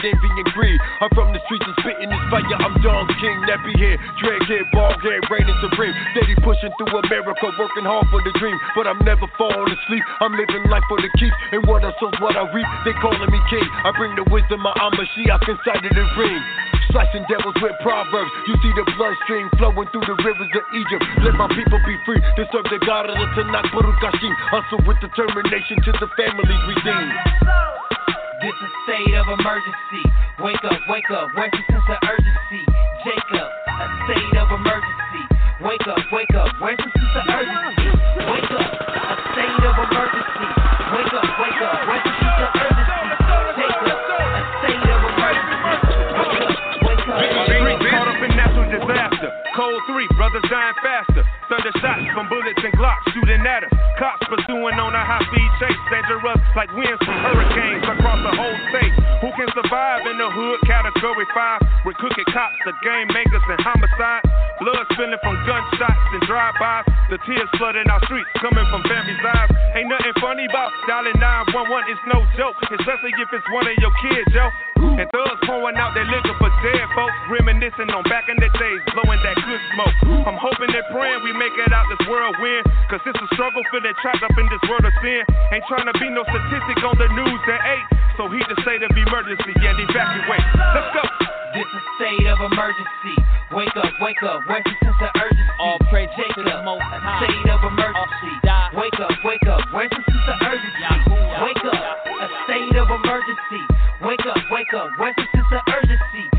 Envy, and greed. I'm from the streets and spitting this fire, I'm Don King, nappy hair, drag hair, bald hair, reigning supreme. Steady pushing through America, working hard for the dream. But I'm never falling asleep, I'm living life for the keeps. And what I sow's what I reap, they calling me king. I bring the wisdom of Amashiach inside of the ring. Slicing devils with proverbs. You see the bloodstream flowing through the rivers of Egypt. Let my people be free to serve the God of the Tanakh, Baruch Hashem. Hustle with determination to the families redeemed.
This a state of emergency. Wake up, wake up. Where's the sense of urgency? Jacob, a state of emergency. Wake up, wake up. Where's the sense of urgency? Wake up, a state of emergency. Wake up, wake up. Where's the sense of urgency? Jacob, a state of emergency. Wake up, wake up.
Street caught up in natural disaster. Cold three, brothers dying faster. Thunder shots from bullets and glocks shooting at us. Cops pursuing on a high speed chase. Dangerous like winds from hurricanes across the whole state. Who can survive in the hood? Category 5. With cooking cops, the game makers, and homicide. Blood spilling from gunshots and drive-bys. The tears flooding our streets, coming from families' lives. Ain't nothing funny about dialing 911. It's no joke, especially if it's one of your kids, yo. And thugs pouring out their liquor for dead folks, reminiscing on back in the days, blowing that good smoke. I'm hoping and praying we make it out this whirlwind, cause it's a struggle for feeling trapped up in this world of sin. Ain't trying to be no statistic on the news at 8, so heed the state of emergency and evacuate. Let's go.
This a state of emergency. Wake up, wake up. Where's the sense of urgency?
All praise
Jacob,
the Most High.
state of emergency. Wake up, wake up. Where's the sense of urgency? Wake up, a state of emergency. Wake up, wake up. Where's the sense of urgency?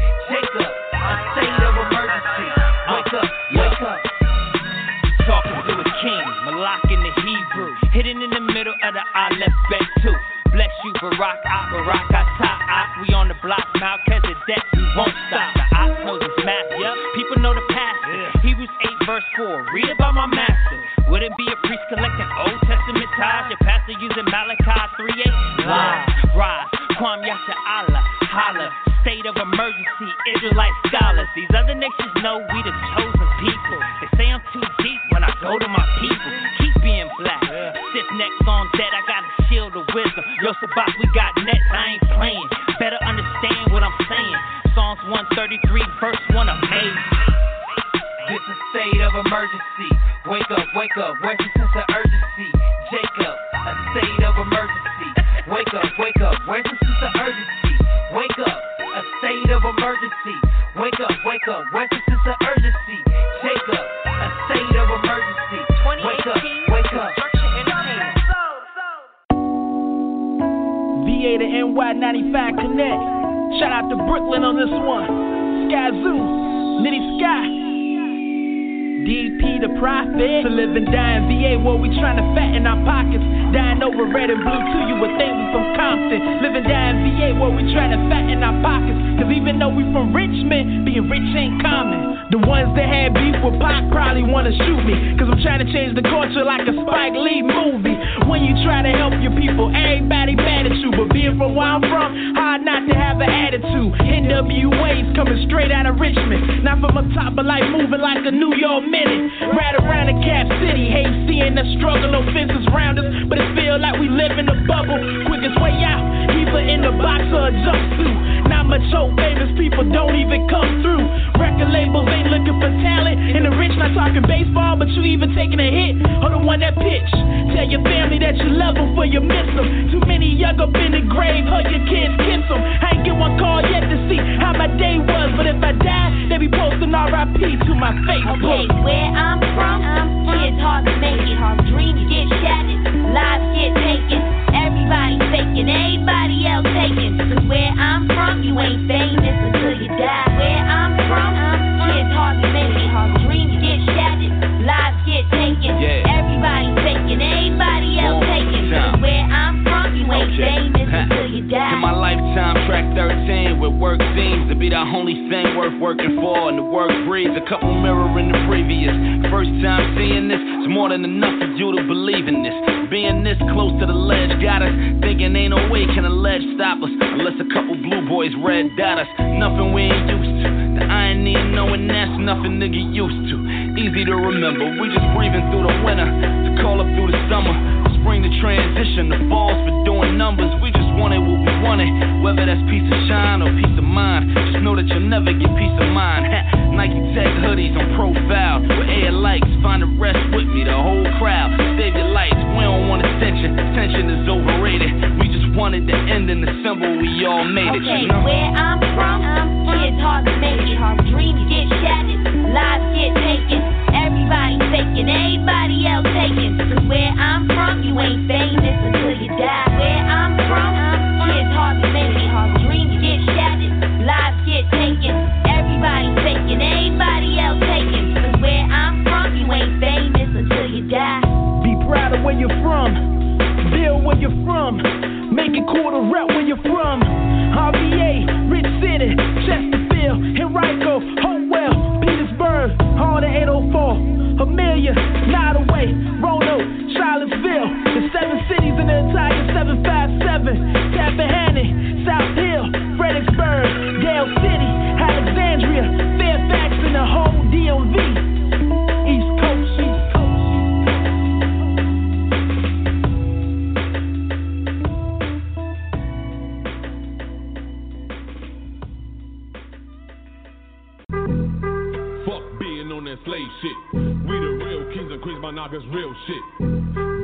shit. We the real kings and queens, my knockers real shit.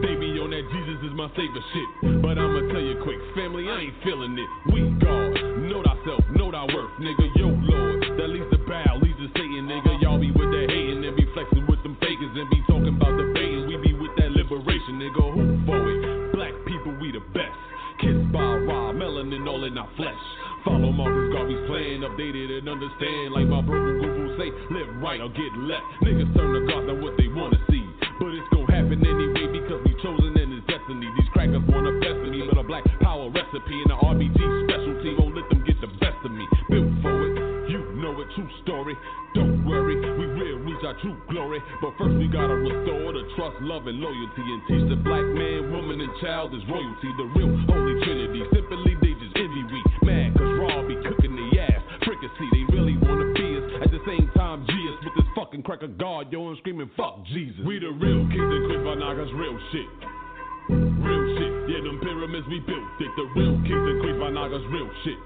They be on that Jesus is my favorite shit. But I'ma tell you quick, family, I ain't feeling it. We God, know thyself, know thy worth, nigga. Yo, Lord, that leads to bow, leads to Satan, nigga. Y'all be with that hating and be flexing with them fakers and be talking about the pain. We be with that liberation, nigga. Who for it? Black people, we the best. Kissed by raw melanin all in our flesh. Follow Marcus Garvey's plan, updated and understand like my brother say live right or get left. Niggas turn to God on what they wanna see. But it's gonna happen anyway because we chosen in his destiny. These crackers wanna best me, but a black power recipe and an RBG specialty won't let them get the best of me. Built for it, you know it, true story. Don't worry, we will reach our true glory. But first we gotta restore the trust, love, and loyalty and teach the black man, woman, and child is royalty. The real holy trinity, simply they fucking crack a God, yo, and screaming, fuck Jesus. We the real kings and Naga's real shit.
Real shit, yeah, them pyramids we built it. The real kings and Naga's real shit.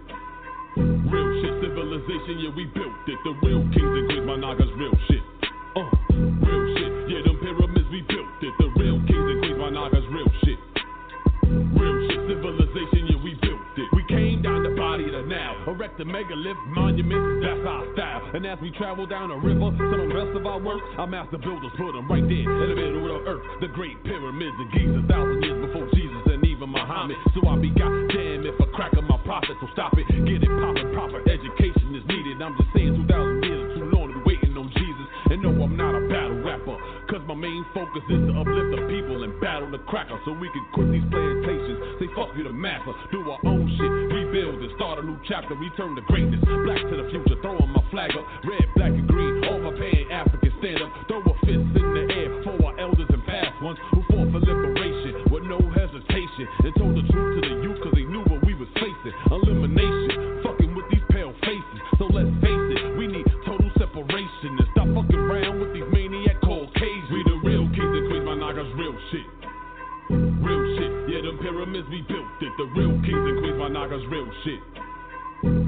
Real shit, civilization, yeah, we built it. The real kings and Naga's real shit. Erect a megalith monument, that's our style. And as we travel down the river, some of the rest of our work, our master builders put them right there in the middle of the earth. The great pyramids and Giza, thousand years before Jesus and even Muhammad. So I be goddamn if I crack on my profit, so stop it. Get it main focus is to uplift the people and battle the cracker so we can quit these plantations. Say fuck you the master, do our own shit, rebuild and start a new chapter, return to greatness. Black to the future, throwing my flag up, red, black,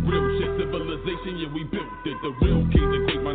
Real shit, civilization, yeah, we built it. The real kings and queens, my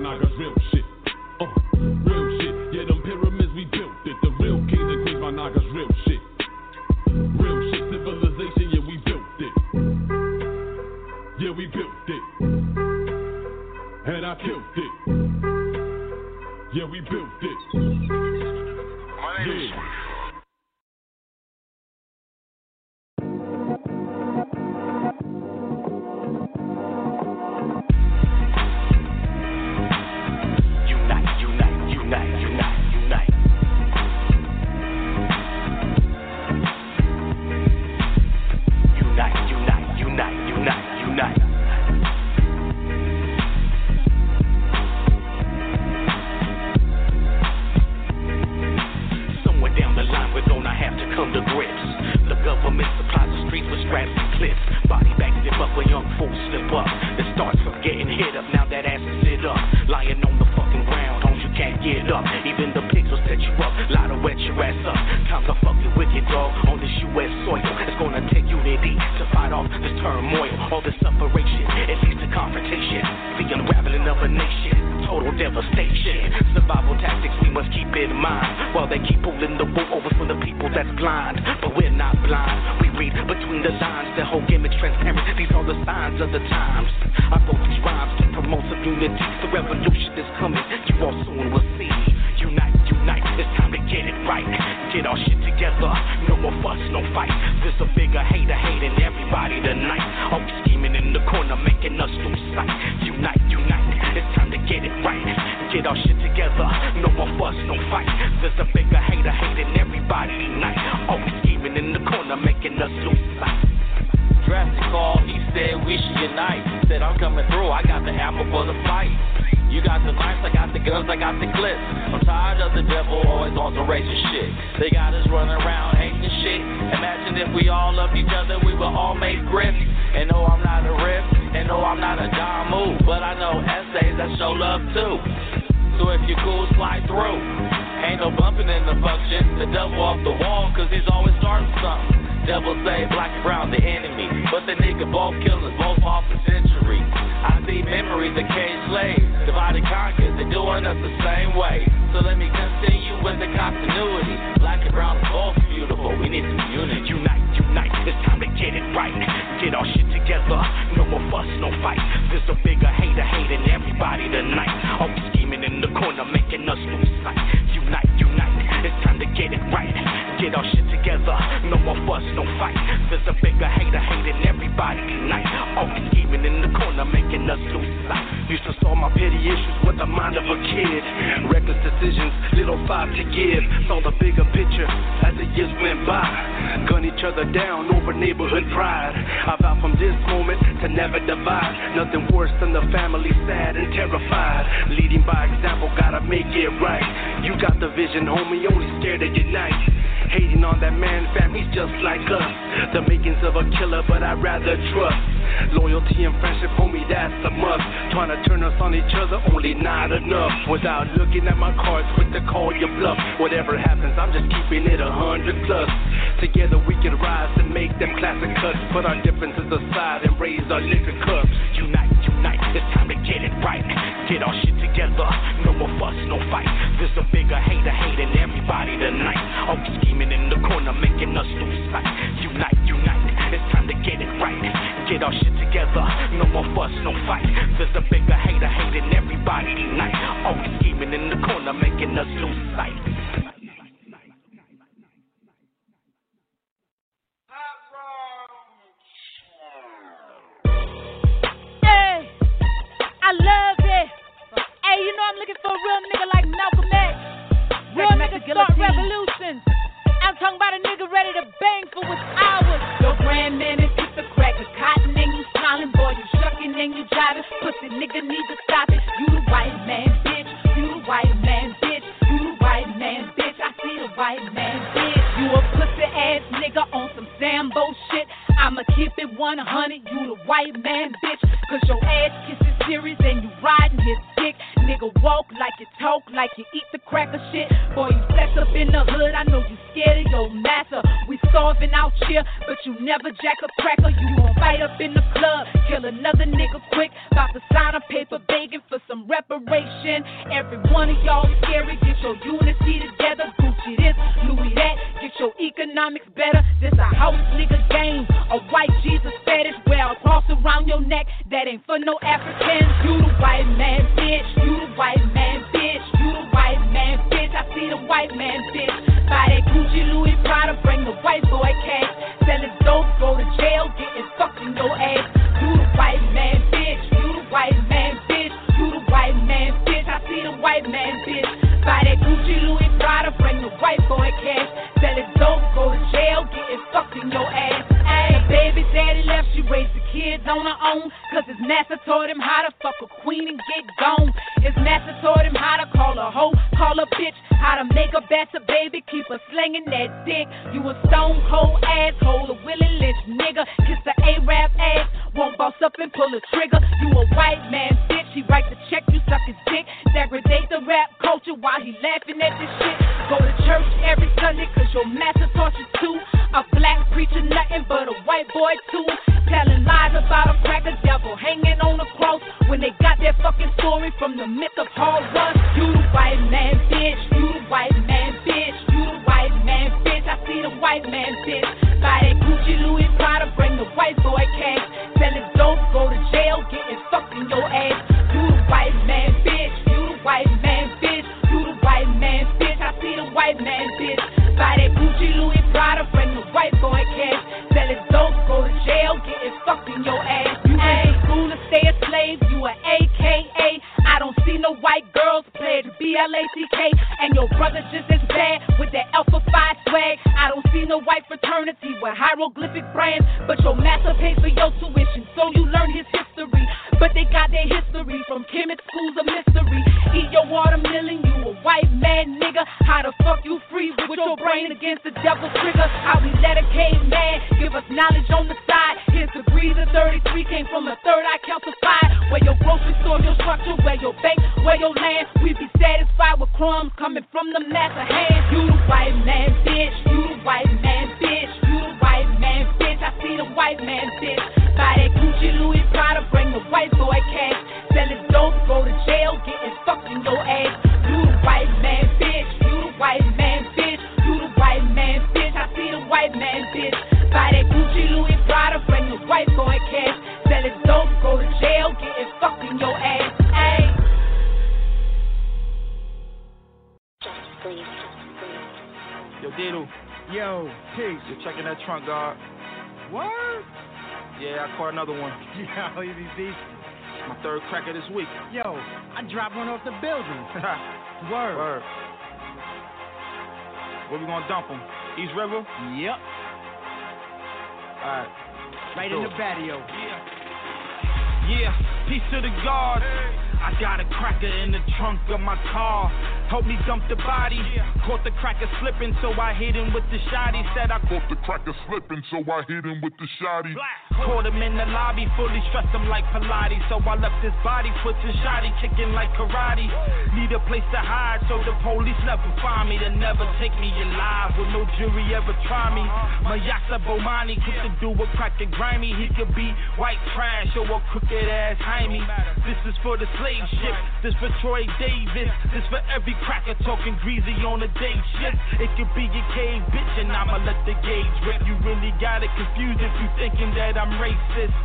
signs of the times. I wrote these rhymes to promote some unity. The revolution is coming. You all soon will see. Unite, unite. It's time to get it right. Get our shit together. No more fuss, no fight. There's a bigger hater hating everybody tonight. Always scheming in the corner, making us lose sight. Unite, unite. It's time to get it right. Get our shit together. No more fuss, no fight. There's a bigger hater hating everybody tonight. Always scheming in the corner, making us lose sight.
Said we should unite. Said I'm coming through, I got the ammo for the fight. You got the knives, I got the guns, I got the clips. I'm tired of the devil always on some racist shit. They got us running around hating shit. Imagine if we all loved each other, we would all make grips. And no, I'm not a rip, and no, I'm not a John move. But I know essays that show love too. So if you're cool, slide through. Ain't no bumping in the function. The devil off the wall, cause he's always starting something. Devil say black and brown the enemy. But the nigga both killers, both off the century. I see memories of caged slaves. divided and conquer, they're doing us the same way. So let me continue with the continuity. Black and brown is both beautiful. We need some unity.
Unite, unite. It's time to get it right. Get our shit together. No more fuss, no fight. There's a bigger hater hating everybody tonight. Always scheming in the corner, making us lose sight. Unite, unite. It's time to get it right. Get our shit together. No more fuss, no fight. There's a bigger hater hating everybody tonight. Always scheming in the corner, making us lose sight.
Used to solve my petty issues with the mind of a kid. Reckless decisions, little thought to give. Saw the bigger picture as the years went by. Gun each other down over neighborhood pride. I vow from this moment to never divide. Nothing worse than the family sad and terrified. Leading by example, gotta make it right. You got the vision, homie, only scared to unite. Hating on that man, fam, he's just like us. The makings of a killer, but I'd rather trust. Loyalty and friendship, homie, that's a must. Trying to turn us on each other, only not enough. Without looking at my cards, quick to call your bluff. Whatever happens, I'm just keeping it a hundred plus. Together we can rise and make them classic cuts. Put our differences aside and raise our liquor cups.
Unite, unite, it's time to get it right. Get our shit together, no more fuss, no fight. There's a bigger hater hating everybody tonight. Always scheming in the corner, making us lose sight. Unite, unite, it's time to get it right. Get our shit together, no more fuss, no fight. There's a bigger hater hating everybody tonight. Always scheming in the corner, making us lose sight.
Hey, I love it. Hey, you know I'm looking for a real nigga like Malcolm X. Real nigga start revolutions. I'm talking about a nigga ready to bang for what's ours. Your grandman is just a cracker, cotton and you smiling, boy, you shucking and you driving. Pussy nigga need to stop it. You the white man, bitch. You the white man, bitch. You the white man, bitch. I see the white man, bitch. You a pussy ass nigga on some Sambo shit. I'ma keep it 100. You the white man, bitch. Cause your ass kisses serious and you riding his dick. Nigga walk like you talk, like you eat the cracker shit. Boy, you flex up in the hood. I know you scared of your master. We starving out here, but you never jack a cracker. You gon' fight up in the club, kill another nigga quick. About to sign a paper begging for some reparation. Every one of y'all scary. Get your unity together. Gucci this, Louis that. Get your economics better. This a house nigga game. A white Jesus fetish. Wear a cross around your neck. That ain't for no Africans. You the white man, bitch. You the white man, bitch. You the white man, bitch. I see the white man, bitch. Buy that Gucci Louis Prada. Bring the white boy cash. Selling dope, go to jail, getting fucked in your ass. You the white man, bitch. You the white man, bitch. You the white man, bitch. See the white man, bitch. Buy that Gucci Louis Prada. Bring the white boy cash. Selling dope, go to jail, getting fucked in your ass. Ay, baby daddy left, she raised the kids on her own. Cause his master taught him how to fuck a queen and get gone. His master taught him how to call a hoe, call a bitch, how to make a better baby, keep her slinging that dick. You a stone cold asshole, a Willie Lynch nigga. Kiss the A-rap ass, won't boss up and pull a trigger. You a white man bitch, he write the check, you suck his dick. Degradate the rap culture while he laughing at this shit. Go to church every Sunday cause your master taught you to. A black preacher, nothing but a white boy too. Telling lies about a
Yep.
Alright.
Right in the patio.
Yeah, peace to the guard. I got a cracker in the trunk of my car.
Help me dump the body. Caught the cracker slipping, so I hit him with the shotty. Said I
caught the cracker slipping, so I hit him with the shotty.
Caught him in the lobby, fully stressed him like Pilates. So I left his body, put the shotty, kicking like karate. Need a place to hide, so the police never find me. They never take me alive, with no jury ever try me. Mayasa Bomani, quick to do a crack and grimy. He could be white trash or a crooked ass Jaime. This is for the slave ship, this for Troy Davis, this for every cracker talking greasy on a day shift. It could be a cave bitch, and I'ma let the gauge rip. You really got it confused if you thinking that I'm racist.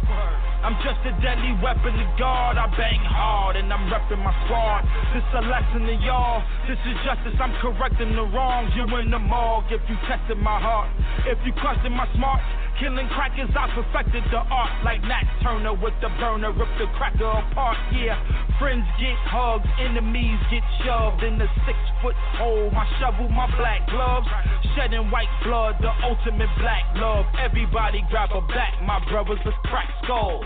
I'm just a deadly weapon to guard. I bang hard and I'm repping my squad. This a lesson to y'all. This is justice. I'm correcting the wrongs. You in the morgue if you tested my heart. If you question my smarts, killing crackers, I perfected the art. Like Nat Turner with the burner, rip the cracker apart. Yeah, friends get hugged, enemies get shoved in the six foot hole. My shovel, my black gloves, shedding white blood, the ultimate black love. Everybody grab a back, my brothers, let's crack skulls.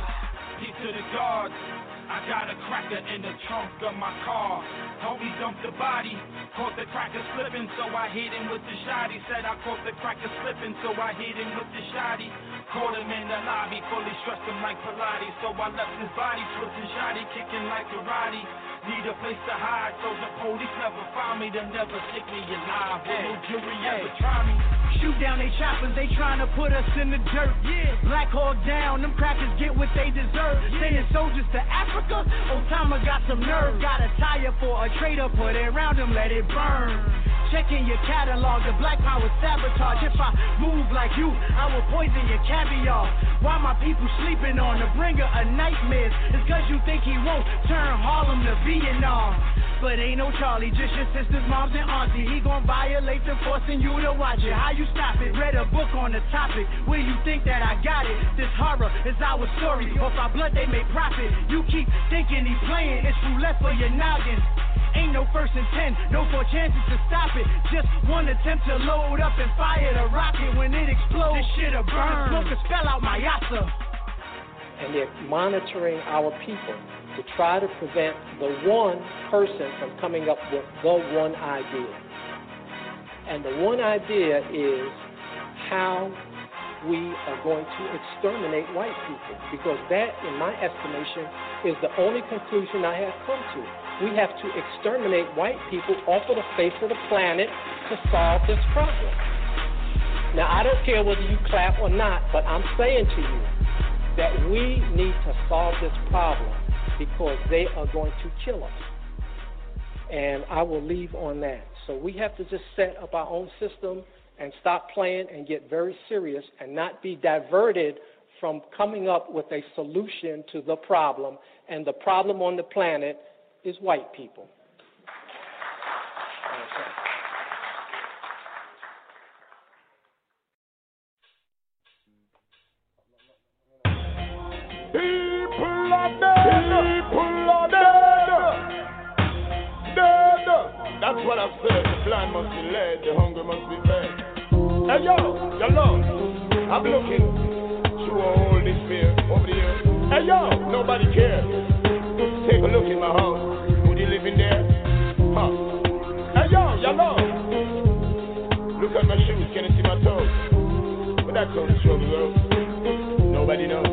Peace to the guards. I got a cracker in the trunk of my car. Help me dump the body. Caught the cracker slipping, so I hit him with the shotty. Said I caught the cracker slipping, so I hit him with the shotty. Caught him in the lobby, fully stressed him like Pilates. So I left his body, twisting shotty, kicking like karate. Need a place to hide, so the police never find me. They'll never take me alive. Hey, no jury ever try me.
Shoot down they choppers, they trying to put us in the dirt. Yeah. Black Hawk down, them crackers get what they deserve. Yeah. Sending soldiers to Africa, Osama got some nerve. Got a tire for a traitor, put it around him, let it burn. Checking your catalog, the black power sabotage. If I move like you, I will poison your caviar. Why my people sleeping on the bringer of nightmares? It's cause you think he won't turn Harlem to Vietnam. But ain't no Charlie, just your sisters, moms, and auntie. He gon' violate them, forcing you to watch it. How you stop it? Read a book on the topic. Where you think that I got it? This horror is our story. Off our blood, they make profit. You keep thinking he's playing, it's roulette for your noggin. Ain't no first and ten, no four chances to stop it. Just one attempt to load up and fire the rocket. When it explodes, this shit'll burn. Smoke a spell out my yassa.
And they're monitoring our people to try to prevent the one person from coming up with the one idea. And the one idea is how we are going to exterminate white people. Because that, in my estimation, is the only conclusion I have come to we have to exterminate white people off of the face of the planet to solve this problem. Now, I don't care whether you clap or not, but I'm saying to you that we need to solve this problem because they are going to kill us. And I will leave on that. So we have to just set up our own system and stop playing and get very serious and not be diverted from coming up with a solution to the problem. And the problem on the planet is white people.
People That's what I said. The blind must be led. The hungry must be fed. Hey yo, yo Lord, I'm looking through all this fear over years. Hey yo, nobody cares. Take a look in my house living there? Huh. Hey, yo, y'all Look at my shoes, can you see my toes? Where that comes from, girl? Nobody knows.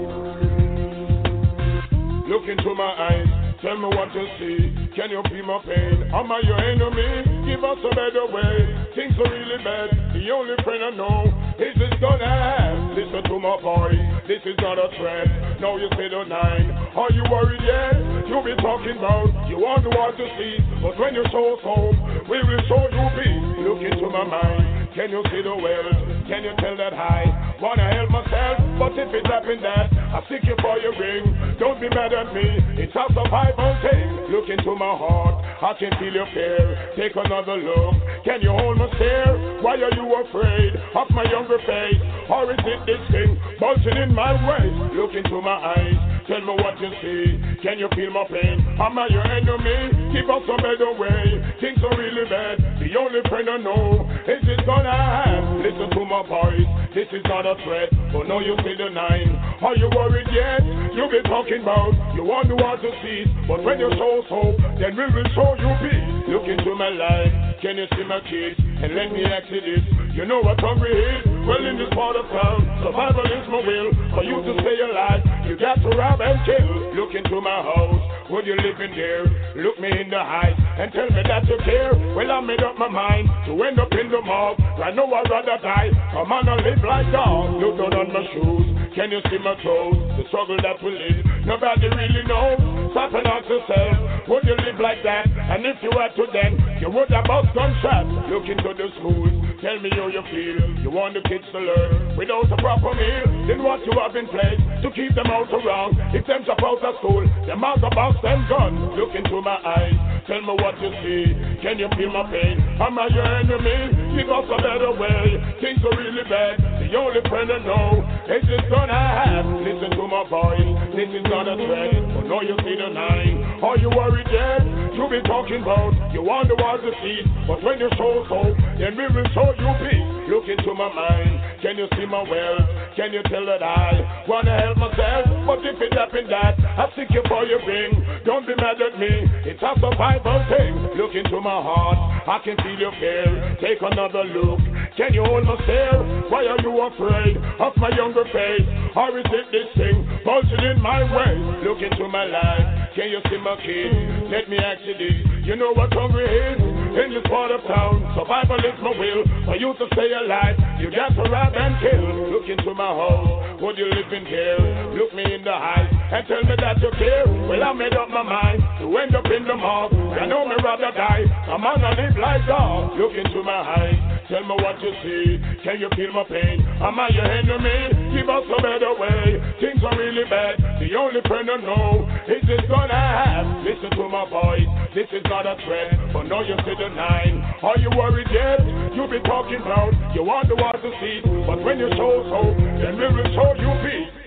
Look into my eyes. Tell me what you see. Can you feel my pain? Am I your enemy? Give us a better way. Things are really bad. The only friend I know is this gonna have. Listen to my voice. This is not a threat. Now you say the nine. Are you worried yet? You be talking about you want the world to see, but when you show us home, we will show you peace. Look into my mind. Can you see the world? Can you tell that high? Wanna help myself, but if it's happened that I seek you for your ring, don't be mad at me. It's out of high mountain. Look into my heart, I can feel your fear. Take another look. Can you hold my stare? Why are you afraid of my younger face? Or is it this thing bulging in my waist? Look into my eyes, tell me what you see. Can you feel my pain? Am I your enemy? Keep us a better way. Things are really bad. The only friend I know is this gonna have. Listen to my voice. this is not a threat. But now you see the nine. Are you worried yet? You be talking about you want the world to cease. But when you show hope, then we will show you peace. Look into my life, can you see my kids? And let me ask you this. You know what hungry is? Well, in this part of town, survival is my will. For you to stay alive, you got to rob and. Look into my house, would you live in there? Look me in the eyes and tell me that you care. Well, I made up my mind to end up in the mob. I know I'd rather die. Come on and live like dogs. Look down on my shoes. Can you see my toes? The struggle that we live, nobody really knows. Stop and ask yourself, would you live like that? And if you were to then, you would have bust gunshots. Look into the schools, tell me how you feel. You want the kids to learn without a proper meal. Then what you have in place to keep them out around. If them drop out of school, them out about them guns. Look into my eyes, tell me what you see. Can you feel my pain? Am I your enemy? Give us a better way. Things are really bad. The only friend I know is this gun I have. Listen to my voice. This is not a threat. Oh, but now you see the nine. Are you worried yet? You be talking about you want the world to see. But when you show hope, then we will show you peace. Look into my mind. Can you see my wealth? Can you tell that I wanna help myself? But if it happened that I seek you for your ring, don't be mad at me. It's a survival thing. Look into my heart. I can feel your fear. Take another look. Can you hold my stare? Why are you afraid of my younger face? Or is it this thing bulging in my way? Look into my life. Can you see my kid? Let me ask you this. You know what hungry is? In this part of town, survival is my will. For you to stay alive, you got to rob and kill. Look into my house. Would you live in here? Look me in the eyes and tell me that you care. Well, I made up my mind to end up in the mob. I know me rather die. I'm on a live like dog. Look into my eyes. Tell me what you see. Can you feel my pain? Am I your enemy? Give us a better way. Things are really bad. The only friend I know is this I have. Listen to my voice. This is not a threat. But now you see the nine. Are you worried yet? You be talking about you want the world to see. But when you show hope, then we will show you peace.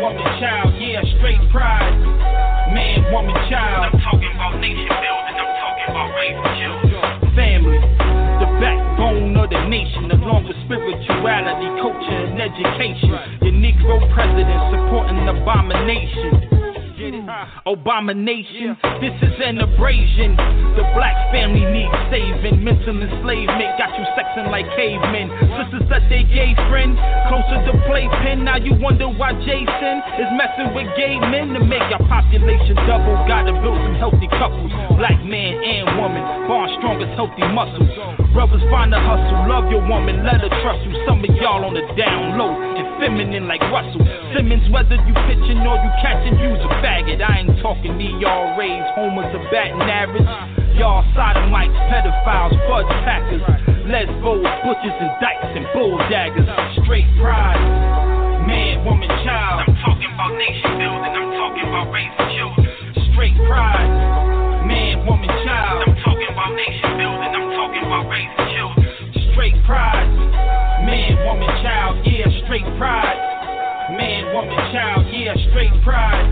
Woman, child. Yeah, straight pride, man, woman, child. I'm talking about nation building. I'm talking about raising children. Family, the backbone of the nation, along with spirituality, culture, and education. Your Negro president supporting abomination. Hmm. Abomination, this is an abrasion. The black family needs saving. Mental enslavement got you sexing like cavemen. Sisters that they gay friend, closer to playpen. Now you wonder why Jason is messing with gay men to make our population double. Gotta build some healthy couples, black man and woman, born strongest healthy muscles. Brothers find a hustle, love your woman, let her trust you. Some of y'all on the down low and feminine like Russell Simmons. Whether you pitching or you catching, use a faggot. I ain't talking ERAs, homers or batting average. Y'all sodomites, pedophiles, fudge packers, lesbos, butchers and dykes and bull daggers. Straight pride, man, woman, child. I'm talking about nation building. I'm talking about raising children. Straight pride, man, woman, child. I'm talking about nation building. I'm talking about raising children. Straight pride, man, woman, child. Yeah, straight pride. Man, woman, child, yeah, straight pride.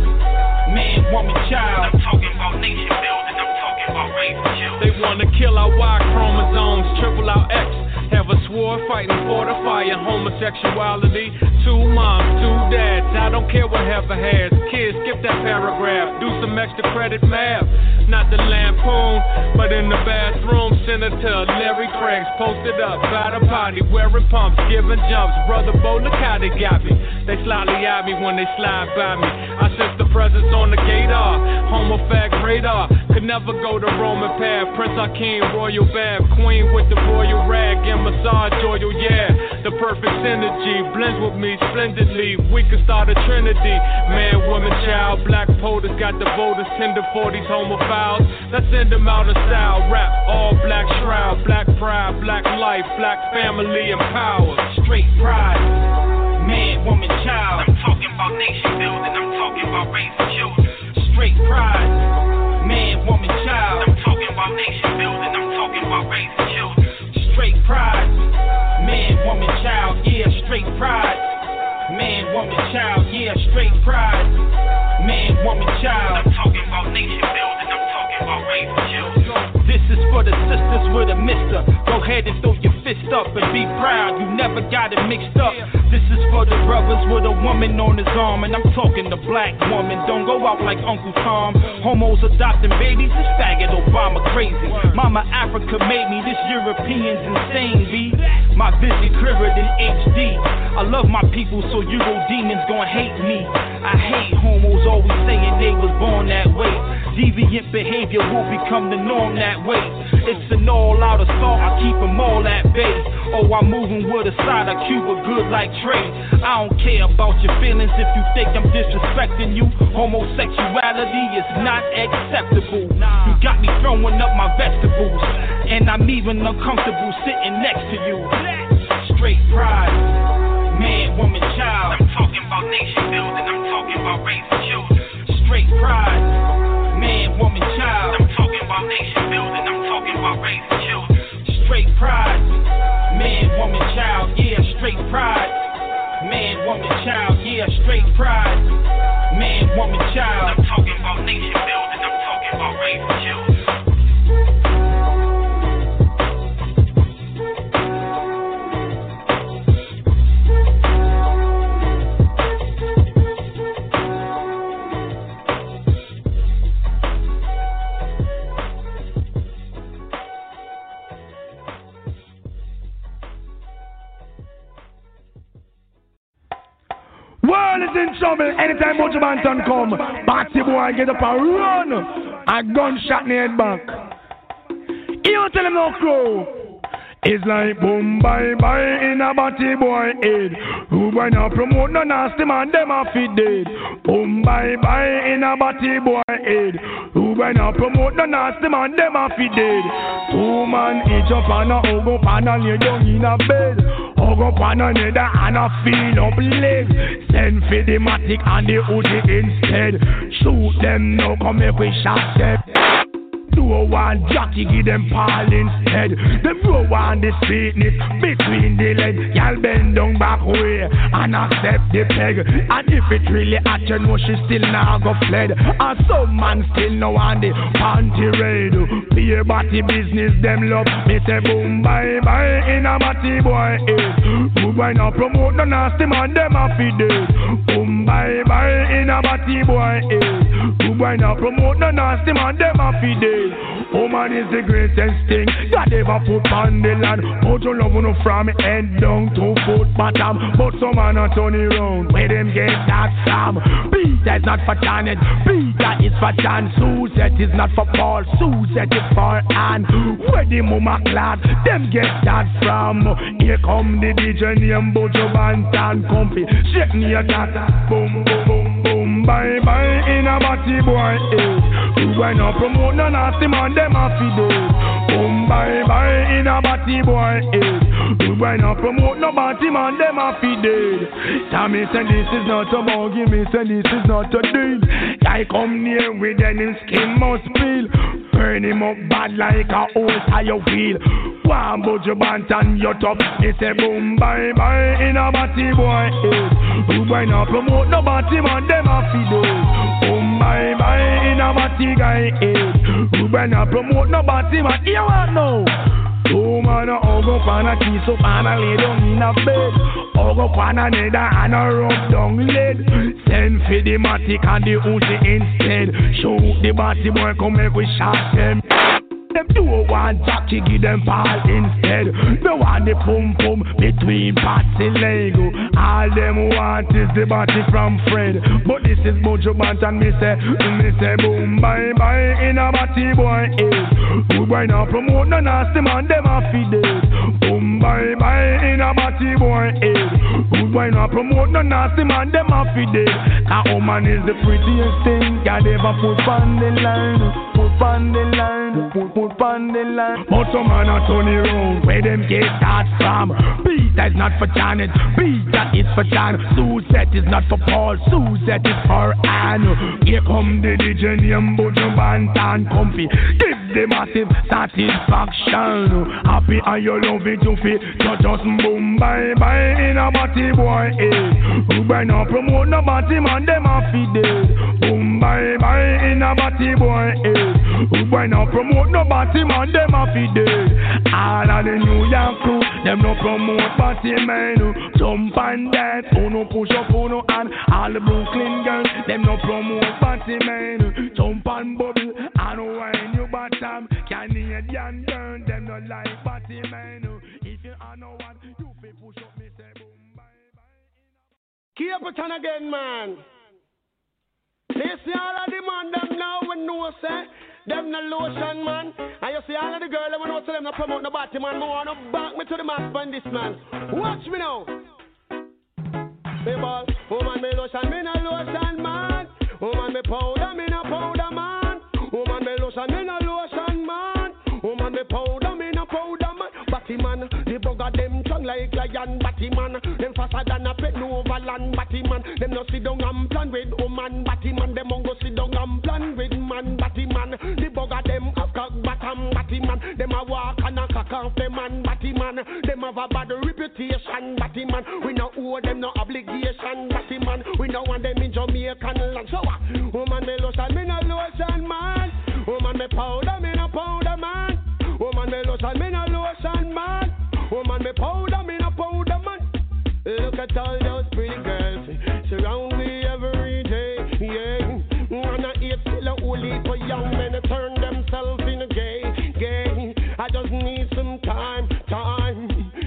Man, woman, child. I'm talking about nation building, I'm talking about children.
They wanna kill our Y chromosomes, triple our X. Have swore fighting for the fire, homosexuality. Two moms, two dads, I don't care what Heifer has. Kids, skip that paragraph, do some extra credit math. Not the lampoon, but in the bathroom, Senator Larry Craig's posted up by the potty, wearing pumps, giving jumps. Brother Bo, look got me. They slyly eye me when they slide by me. I sense the presence on the gator, homofag radar. Could never go the Roman path. Prince I Hakeem, royal bath. Queen with the royal rag and massage oil, yeah. The perfect synergy blends with me splendidly. We could start a trinity. Man, woman, child. Black POTUS got the voters. Tender 40s, homophiles. Let's send them out of style. Rap, all black shroud. Black pride, black life, black family and power.
Straight pride. Man, woman, child. I'm talking about nation building. I'm talking about raising children. Straight pride. Straight pride. Man, woman, child. Yeah, straight pride. Man, woman, child. Yeah, straight pride. Man, woman, child. I'm talking about nation building. I'm talking about raising children.
This is for the sisters with a mister. Go ahead and throw your fist up and be proud. You never got it mixed up. This is for the brothers with a woman on his arm. And I'm talking the black woman. Don't go out like Uncle Tom. Homos adopting babies. This faggot Obama crazy. Mama Africa made me. This European's insane, B. My vision clearer than HD. I love my people, so Euro demons gon' hate me. I hate homos always saying they was born that way. Deviant behavior will become the norm that way. It's an all out assault, I keep them all at bay. Oh, I'm moving with a side of Cuba good like Trey. I don't care about your feelings if you think I'm disrespecting you. Homosexuality is not acceptable. You got me throwing up my vegetables, and I'm even uncomfortable sitting next to you. Straight pride, man, woman, child.
I'm talking about nation building. I'm talking about children. Children.
Straight pride, man, woman, child. Yeah, straight pride. Man, woman, child. Yeah, straight pride. Man, woman, child.
I'm talking about nation building. I'm talking about raising children.
Trouble anytime Buju Banton come. Batty boy get up and run. A gunshot in head back. You don't tell him no crow. It's like boom bye bye in a batty boy head. Who boy now promote no nasty man, them a fit dead. Boom bye bye in a batty boy head. Who boy now promote no nasty man, them a fit dead. Two man each up on a hug up and a lay down in a bed. Hug up on another and a feel up legs. Send for the matic and the Uzi instead. Shoot them now, come make we shot them. Do one jockey, give them pal instead. Them row on the sweetness between the legs. Y'all bend down back way and accept the peg. And if it really at you know she still now go fled. And some man still know on the panty raid. Beer body business, them love. Me say boom bye bye in a body boy head. Who boy now promote the nasty man, them a feed. Boom bye bye in a body boy head. Who boy now promote the nasty man, them feed it. Woman is the greatest thing God ever put on the land. Put your love on from head down to foot bottom. But some man a turn it round. Where them get that from? Peter is not for Janet. Peter is for John. Suzette is not for Paul. Suzette is for Anne. Where the mama clad? Them get that from. Here come the DJ name Buju Banton Comfy. Shake me a tat. Boom, boom, boom, boom. Bye, bye in a body boy. Eh. You boy no promote no nasty man, them a. Boom, bye, bye in a body boy. Eh. You boy no promote no body man, them a fi dead. Tommy say this is not a buggy, me say this is not a deal. I come near with any skin must peel. Burn him up bad like a old tire wheel. One Banton, you top. He say boom, bye, bye in a body boy. Eh. You boy no promote no body man, them a fi dead. Boom, bye, bye in a body guy head. Better not promote no body man. You want know? Two man a hug up and a kiss up and a lay down in a bed. Hug up on another and a rub down lead. Send for the matic and the Uzi instead. Shoot the body boy come make we shot them. Them do want Jackie, give them ball instead. No want the pum pum between Patsy Lego. All them want is the body from Fred. But this is Buju Banton me say, me say boom bye bye in a body boy head. Good boy now promote no nasty man, them a feed it. Boom bye bye in a body boy head. Good boy now promote no nasty man, them a feed it. A woman is the prettiest thing God ever put on the line. On the line, put, put on the line. But some man a turn around, where them get that from? That is not for Janet, that is for John. Suzette is not for Paul, Suzette is for Anne. Here come the DJ name Buju Banton Comfy. Give the massive satisfaction. Happy and you love it to fit. So just boom bye bye in a body boy. Eh. Who by now promote no body man, them a feed it. Boom bye bye in a body boy eh. head. Who by now promote no body man, them a feed it. All of the New York crew, them no promote body man. Eh. Jump on that, uno push up uno and all the Brooklyn girls, them no promote body man. Eh. Jump on bubble and wine you bottom. Canadian girl, them no like body man. If you are no one, you fi push up me say boom bye
Keep it on again, man. You see all of the man them now we know say them no lotion man. And you see all of the girl them know say them no promote no body man. Me wanna back me to the max on this man. Watch me now. Ball, woman me lotion, me no lotion man. Woman me powder, me no powder man. Woman me lotion, me no lotion man. Woman me powder, me no powder man. Batty man, bugger them strong like lion. Batty man, them faster than a pet over land. Batty them no sit down and plan with woman. Batty man, them go sit down and plan with man. Batty man, the bugger them have cock bottom. Batty man, them a walk and a cock off them man. Batty man, them have a bad reputation. Batty man, we no owe them no obligation. Batty man, we no want them in Jamaican land. So what? Woman me lotion, me no lotion man. Woman me powder, me no powder man. Woman me lotion, me no lotion. Woman me powder, me no powder man. Look at all those pretty girls surround me every day. Yeah, I eat still a whole of young men turn themselves in gay, gay. I just need some time, time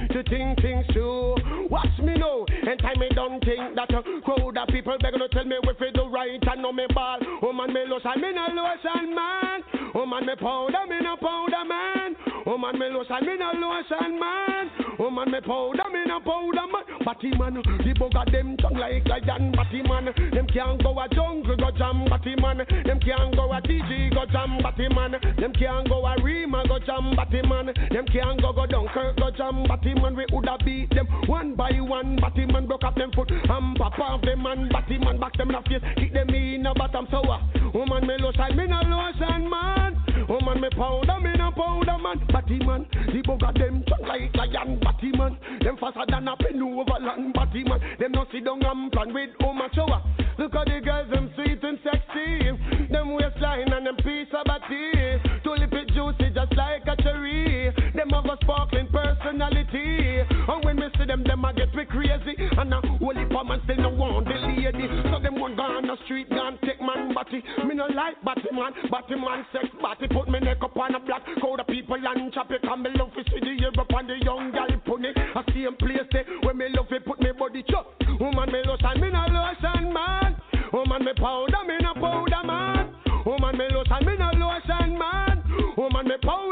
to think things through. Watch me now, and time me don't think that a crowd of people begging to tell me if it do right I know me ball. Woman me lotion, me no lotion man. Woman me powder, me no powder man. Woman me lotion, me no lotion man. Woman me powder, me no powder man. Batty man, the bugger them tongue like lion. Batty man, them can't go a jungle go jam. Batty man, them can't go a DJ go jam. Batty man, them can't go a Rima go jam. Batty man, them can't go go Dunkirk go jam. Batty man, we woulda beat them one by one. Batty man broke up them foot and pop off them man. Batty man back them in the face, kick them in the bottom. So what? Woman me lotion, me no lotion man. Woman me powder, me no powder man. Batty man, the bugger them tongue like a lion. Batty man, them faster than a pen over land. Batty man, them no sit down and plan with woman shower. Look at the girls, them sweet and sexy. Them waistline and them piece of body. Tulip it juicy just like a cherry. Them have a sparkling personality. And when me see them, them a get me crazy. And a holy man still no want the lady. So them one go on the street, gone take man body. Me no like batty man, batty man sex body. Put me neck up on a block, call the people and chop it. And me love to see the Europe and the young gal it. I see him place there where me love it, put me body chop. Woman me lotion, me no lotion man. Woman me powder, me no powder man. Woman me lotion, me no lotion man. Woman me powder,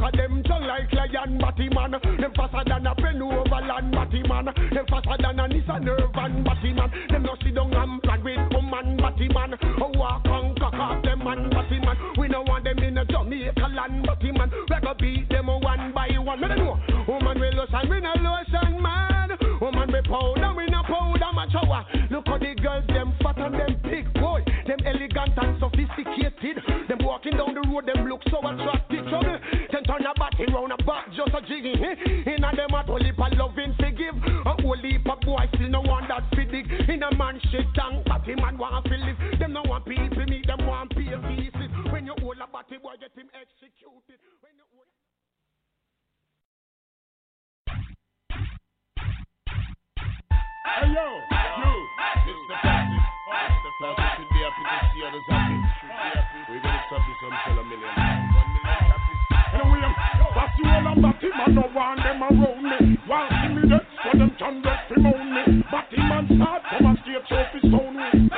of them tongue like lion. Batty man, them faster than a pen over land. Batty man, them faster than a Nissan Urban. Batty man, them no sit down and plan with woman. Batty man, oh walk and cock off them man. Batty man, we no want them in a Jamaica land. Batty man, we go beat them one by one. Me no know. Woman me lotion, me no lotion man. Woman me powder, me no powder. Shower. Look how the girls them fat and them big boy. Them elegant and sophisticated. Them walking down the road, them look so attractive. A body round a back just a. Eh? In a them a whole heap loving to give. A whole heap boy still no one that fit dig. In a man shit tank, body man want to live. Them no want people meet, them want pay pieces. When you hold a body boy, get him executed. When you hold
Hey yo, you, Mr. Francis, Mr. Francis, today up in can see others happy. We're gonna stop this until a million. Million
that's the whole of Batty man, no one them around me. While see me dead, so them can get him on me. Batty man start from a straight trophy stone way.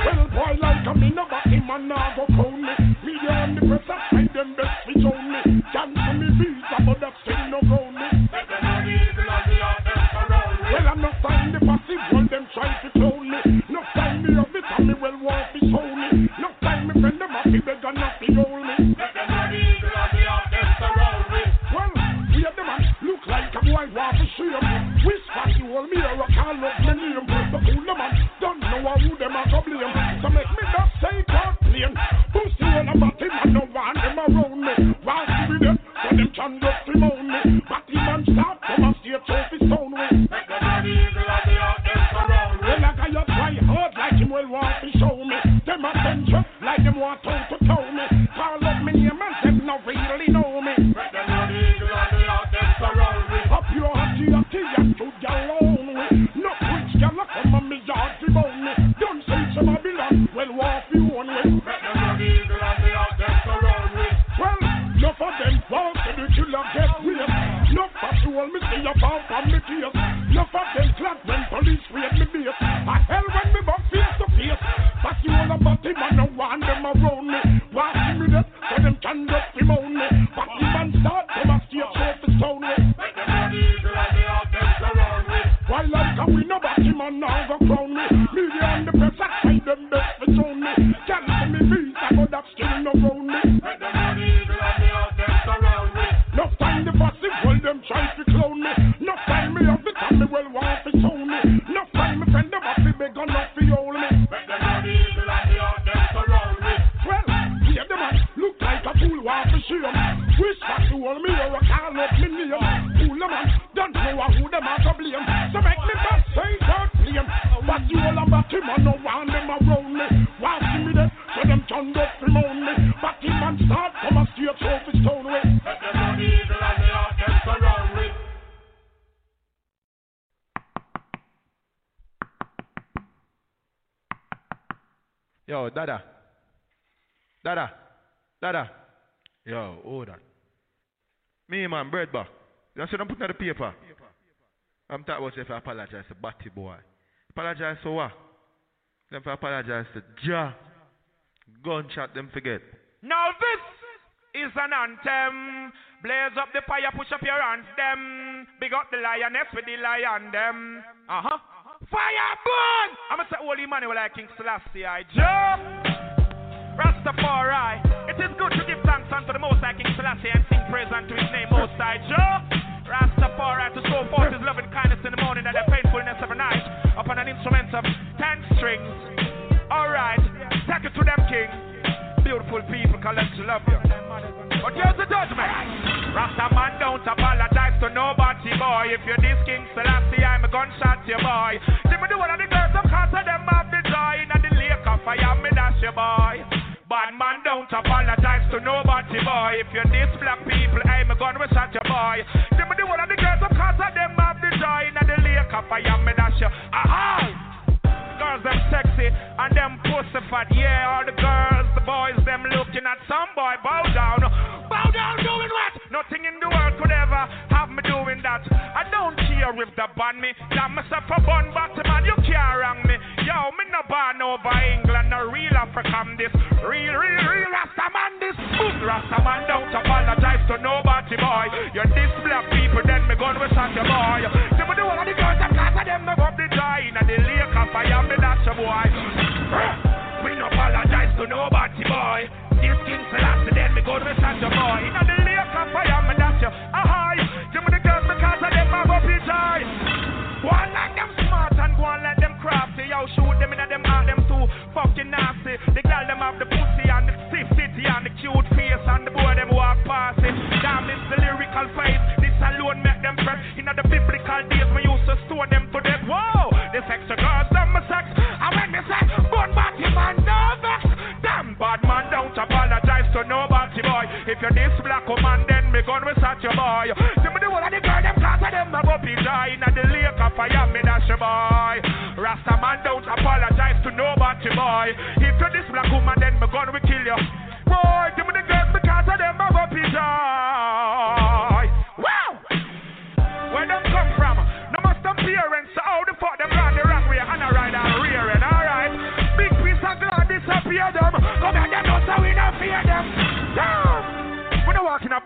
Well, boy, like a me, no Batty man, now go crown me. Media and the press, I find them best switch on me. Cancel me visa, but that still no ground me. Well, I'm not sign the passive, well, them try to clone me. No time me of it, and me well want to show me. No time me friend them happy, beg and not
Apologize to what? Them for apologize to Ja. Gunshot them forget.
Now this is an anthem. Blaze up the fire, push up your hands, them. Big up the lioness with the lion, them. Uh huh. Fire burn! I'ma say holy man will like King Selassie, I jump. Rastafari. It is good to give thanks unto the Most High King Selassie and sing praise unto his name, Most High Jah. Rastafari to show forth his loving kindness in the morning and the faithfulness every night upon an instrument of ten strings. Alright, take it to them, King. Beautiful people, collect to love you. But here's the judgment. Rasta man don't apologize to nobody, boy. If you're this King Selassie, I'm a gunshot, you boy. See me do one of the girls, of of them have the joy. In the lake of fire, me dash you, boy. Bad man don't apologize to nobody, boy. If you're this black people, I'm a gun, we shot you, boy. See me do one of the girls, of course, of them have the joy. In the lake of fire, me dash you. Aha! Girls them sexy and them pussy fat. Yeah, all the girls, the boys, them looking at some boy. Bow down, bow down, doing what? Nothing in the world could ever have me doing that. I don't care if they ban me. Damn myself a bun man, you can't wrong me. Yo, me no born over England, no real African this. Real, real, real Rasta man this. Boom, Rasta man don't apologize to nobody, boy. You're this black people, then me gun with such a boy. Them, the. In the lake of fire, me that's a boy. We no apologize to nobody, boy. This King Selassie, then me gun with such a boy. In the lake of fire, me that's a Aha, give me the girls because of them, have up the joy. Go on like them smart and go on like them crafty. Yo, shoot them in them heart, them too fucking nasty. The girl them have the pussy and the stiff titty and the cute face and the boy them walk past it. Damn, it's the lyrical face. This alone make them press. In the biblical days, we used to store them to death. Whoa, the sexy girls, them my sex. And when me say, gun body man, no vex. Damn, bad man, don't apologize to nobody, boy. If you're this black woman, then me gun will shot your boy. See me the one of the girl, them cause of them, I go be die in the lake of fire, me that's your boy. Rasta man don't apologize to nobody, boy. If you this black woman, then me gun will kill you. Boy,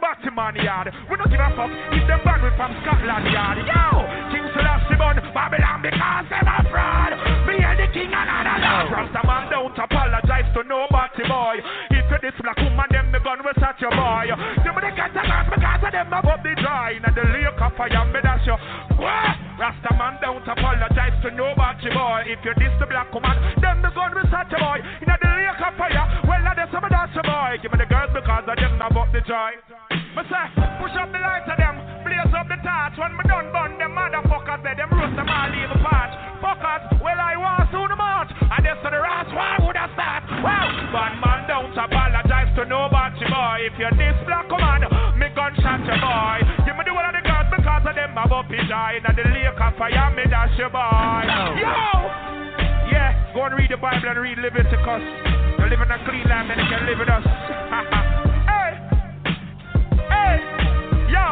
Batman yard. We don't give a fuck if them band with from Scotland yard. Yo, King Selassie bun Babylon because them a fraud. Me and the king and another. Rasta man don't apologize to nobody boy. If you this black woman, them the gun will touch your boy. Give me the cat and because of them above the dry. And the lake of fire, me that's your. What? Rasta man don't apologize to nobody boy. If you this the black woman, them the gun will touch your boy. In the lake of fire, well, that's some of that's your boy. Give me the girls because of them above the dry. Me say, push up the lights of them, blaze up the torch. When me done burn them motherfuckers, there them roast them all leave a patch. Fuckers, well I want soon the march, and this to the rats, why would I start? Wow, bad man don't apologize to nobody boy. If you're this black man, me gunshot your boy. Give me the one of the guns because of them have up his eye. And the lake of fire, me dash your boy. Yo! Yeah, go and read the Bible and read Leviticus. You live in a clean land and you can live with us. [laughs] hey! Yo!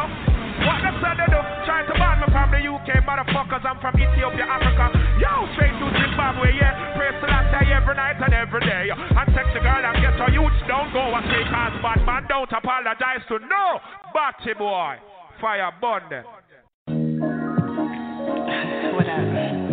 What them said they do? Trying to ban me from the UK, motherfuckers. I'm from Ethiopia, Africa. Yo, straight to Zimbabwe, yeah. Pray to last day every night and every day. And the girl and get her youths don't go and astray, cause bad man don't apologize to no batty boy. Fire burn.
Whatever.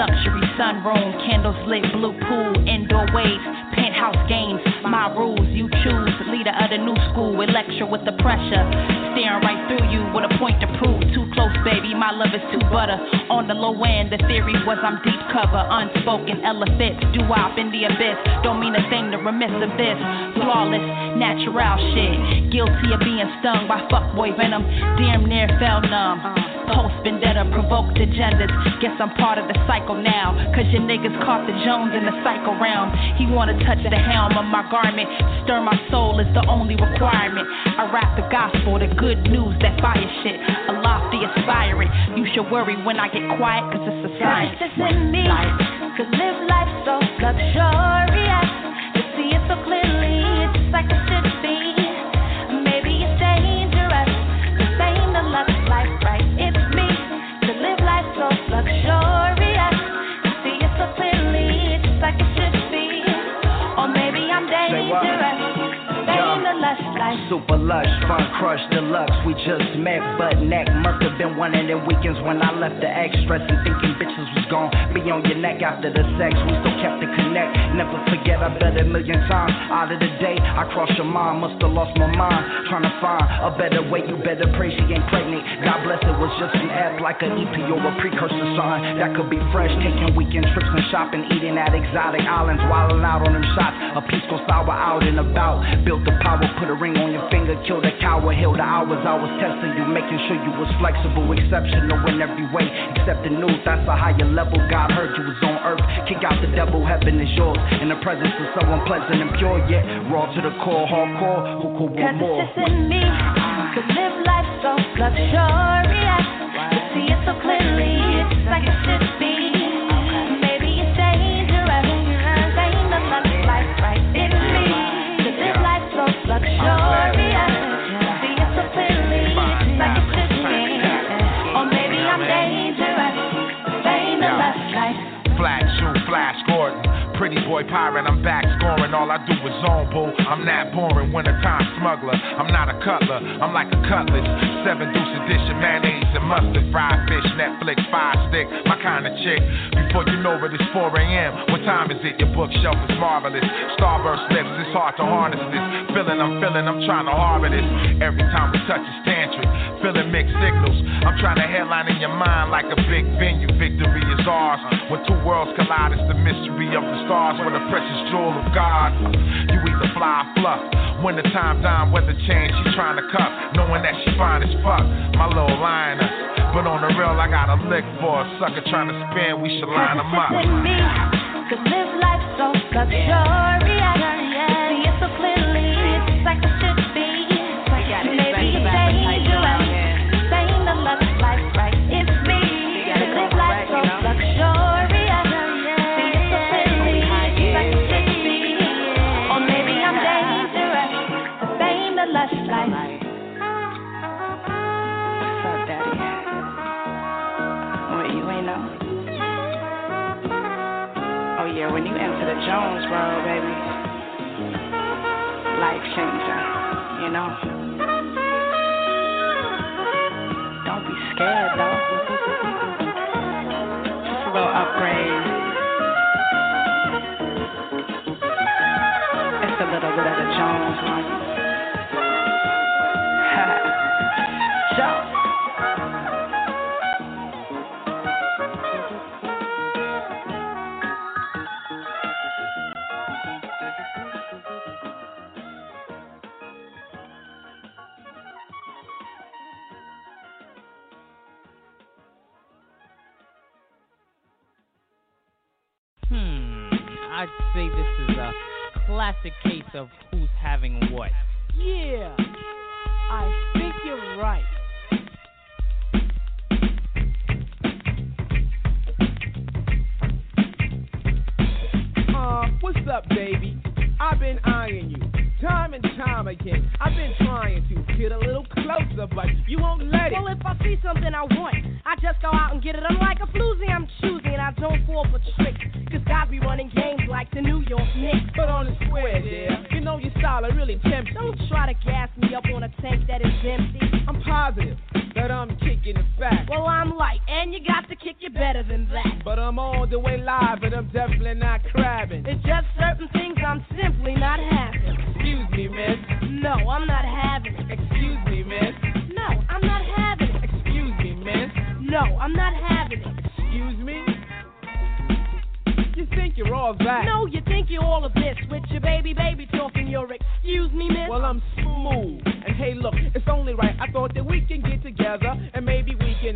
Luxury sunroom, candles lit, blue pool, indoor waves, penthouse games. My rules, you choose. Leader of the new school, with lecture with the pressure. Staring right through you with a point to prove. Too close, baby, my love is too butter. On the low end, the theory was I'm deep cover. Unspoken elephants, do up in the abyss. Don't mean a thing to remiss of this. Flawless, natural shit. Guilty of being stung by fuckboy venom. Damn near fell numb. Post vendetta, provoked agendas. Guess I'm part of the cycle now. Cause your niggas caught the Jones in the cycle realm. He wanna touch the helm of my garment. Stir my soul is the only requirement. I rap the gospel, the good news, that fire shit. A lofty aspiring. You should worry when I get quiet, cause it's a sign.
Just in me. Could live life so luxurious. To see it so clearly, it's like it
Super lush, fun crush, deluxe. We just met, but neck. Must have been one of them weekends when I left the X, stressing, thinking bitches was gone. Be on your neck after the sex. We still kept the connect. Never forget, I bet a million times. Out of the day, I crossed your mind. Must have lost my mind. Trying to find a better way. You better pray she ain't pregnant. God bless it was just an app like an EP or a precursor sign. That could be fresh. Taking weekend trips and shopping, eating at exotic islands, wilding out on them shots. A peaceful sour out and about. Built the power, put a ring on your finger, killed a coward, held the hours I was testing you, making sure you was flexible, exceptional in every way. Except the news, that's a higher level. God heard you was on earth. Kick out the devil, heaven is yours. In the presence of someone pleasant and pure, yet raw to the core, hardcore. Who could want
Cause
more?
it's just in me. Could live life so luxurious. To see it so clearly, it's like it should be.
Flat shoe, Flash Gordon. Pretty boy pirate, I'm back scoring. All I do is zone boo. I'm not boring, wintertime smuggler. I'm not a cutler, I'm like a cutlass. Seven deuce edition, mayonnaise and mustard. Fried fish, Netflix, five stick, my kind of chick. Before you know it, it's 4 a.m. What time is it? Your bookshelf is marvelous. Starburst lips, it's hard to harness this. Feeling, I'm feeling, I'm trying to harbor this. Every time we touch, it's tantric. Feeling mixed signals. I'm trying to headline in your mind like a big venue. Victory is ours. When two worlds collide, it's the mystery of the stars. We're the precious jewel of God. You either fly or fluff. When the time down, weather change, she trying to cuff, knowing that she fine as fuck. My little lioness. But on the real, I got a lick for a sucker trying to spin, we should line them up.
Cause live life so luxurious.
Jones world, baby, life changer, you know?
Classic case of who's having what.
Yeah, I think you're right. Uh, what's up, baby? I've been eyeing you time and time again. I've been trying to get a little closer, but you won't let it.
Well, if I see something I want, I just go out and get it. I'm like a floozy, I'm choosing, and I don't fall for tricks. Cause God be running games like the New York Knicks.
But on the square, dear, you know your style are really tempting.
Don't try to gas me up on a tank that is empty.
I'm positive that I'm kicking the back.
Well, I'm light, and you got to kick it better than that.
But I'm all the way live, and I'm definitely not crabbing.
It's just certain things I'm simply not having.
Excuse me, miss.
No, I'm not having it.
Excuse me, miss.
No, I'm not having it.
Excuse me, miss.
No, I'm not having it.
Excuse me? You think you're all that?
No, you think you're all of this with your baby, baby talking your excuse me, miss.
Well, I'm smooth. And hey, look, it's only right. I thought that we can get together and maybe we can.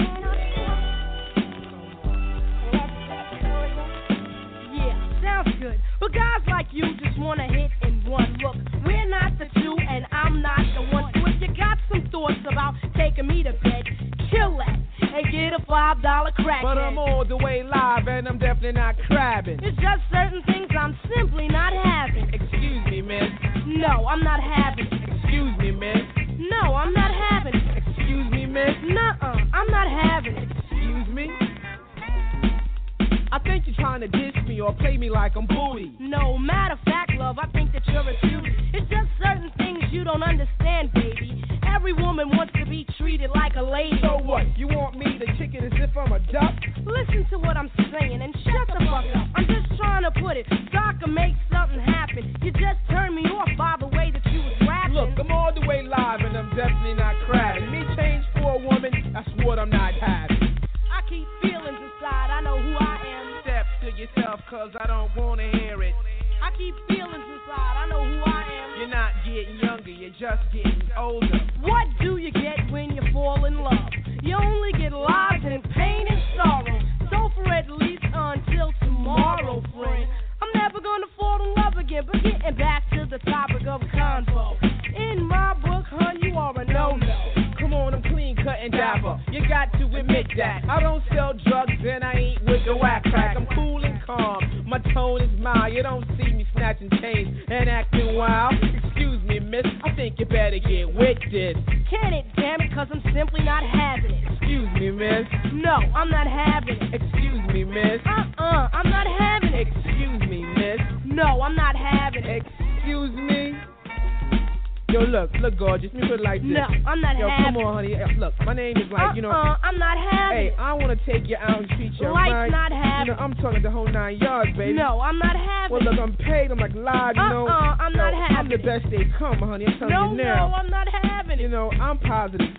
Yeah, sounds good. But guys like you just wanna hit in one look. We're not the two, and I'm not the one. So if you got some thoughts about taking me to bed, kill that and get a five dollar crack.
But I'm all the way live and I'm definitely not crabbing.
It's just certain things I'm simply not having.
Excuse me, miss.
No, I'm not having.
Excuse me, miss.
No, I'm not having.
Excuse me, miss.
Nuh-uh, I'm not having.
Excuse me. I think you're trying to diss me or play me like I'm booty.
No matter of fact, love, I think that you're a cutie. It's just certain things you don't understand, baby. Every woman wants to be treated like a lady.
So what? You want me to kick it as if I'm a duck?
Listen to what I'm saying and shut the fuck up. I'm just trying to put it I can make something happen. You just turned me off by the way that you was rapping.
Look, I'm all the way live and I'm definitely not crabbing. Me change for a woman, that's what I'm not having. Yourself, cause I don't wanna hear it.
I keep feelings inside, I know who I am.
You're not getting younger, you're just getting older.
What do you get when you fall in love? You only
Positive.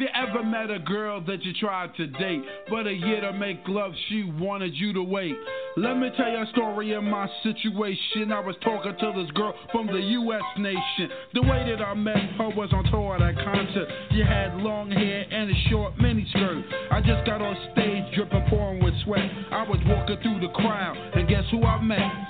Have you ever
met a girl that you tried to date, but a year to make love, she wanted you to wait? Let me tell you a story of my situation. I was talking to this girl from the U.S. nation. The way that I met her was on tour at a concert. She had long hair and a short miniskirt. I just got on stage dripping, pouring with sweat. I was walking through the crowd, and guess who I met?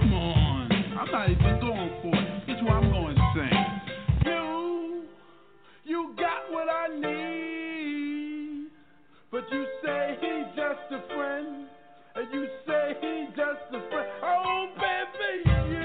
Come on, I'm not even going for it. It's why I'm going to say. You, you got what I need, but you say he's just a friend, and you say he's just a friend. Oh, baby, you.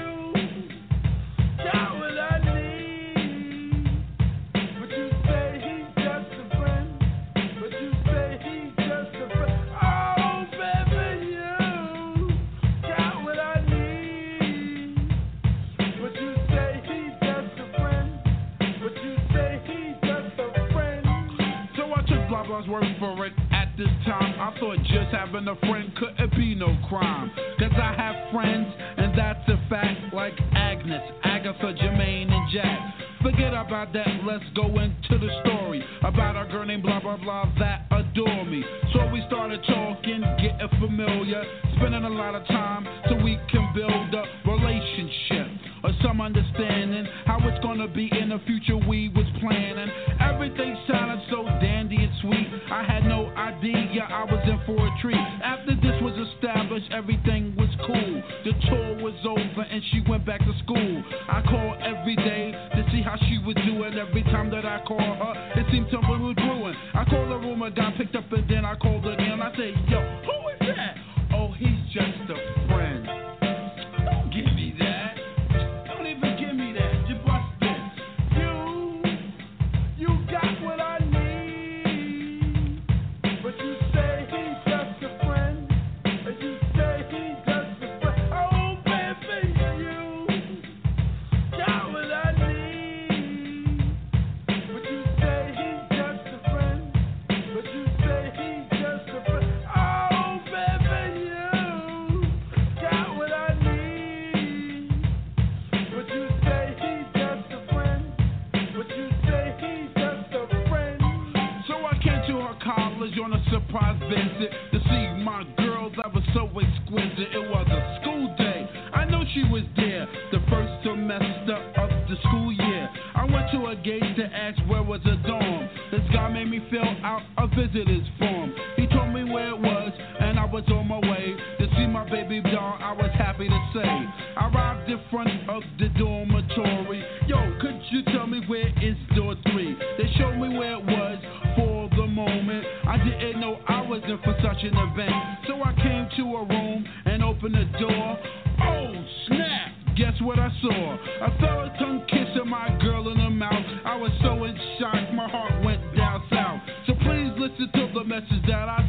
was for it at this time. I thought just having a friend couldn't be no crime. Cause I have friends, and that's a fact, like Agnes, Agatha, Jermaine, and Jack. Forget about that, let's go into the story about a girl named blah blah blah that adore me. So we started talking, getting familiar, spending a lot of time so we can build a relationship or some understanding how it's gonna be in the future we was planning. Everything sounded so dandy and sweet. I had no idea I was in for a treat. After this was established, everything was cool. The tour was over and she went back to school. I called every day to see how she was doing. Every time that I called her, it seemed something was brewing. I called the room, oh I got picked up, and then I called again. I said, Yo, college on a surprise visit to see my girl that was so exquisite. It was a school day. I know she was there the first semester of the school year. I went to a gate to ask where was a dorm. This guy made me fill out a visitor's form. He told me where it was, and I was on my way to see my baby doll. I was happy to say. I arrived in front of the dormitory. Yo, could you tell me where is door three? So I came to a room and opened the door. Oh, snap! Guess what I saw? I felt a tongue kissing my girl in the mouth. I was so in shock, my heart went down south. So please listen to the message that
I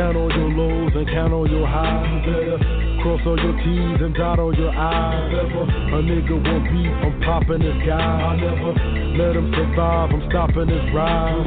Count on your lows and count on your highs. Cross all your T's and dot all your I's. A nigga won't beef, I'm popping this guy. I never let him survive, I'm stopping his rise.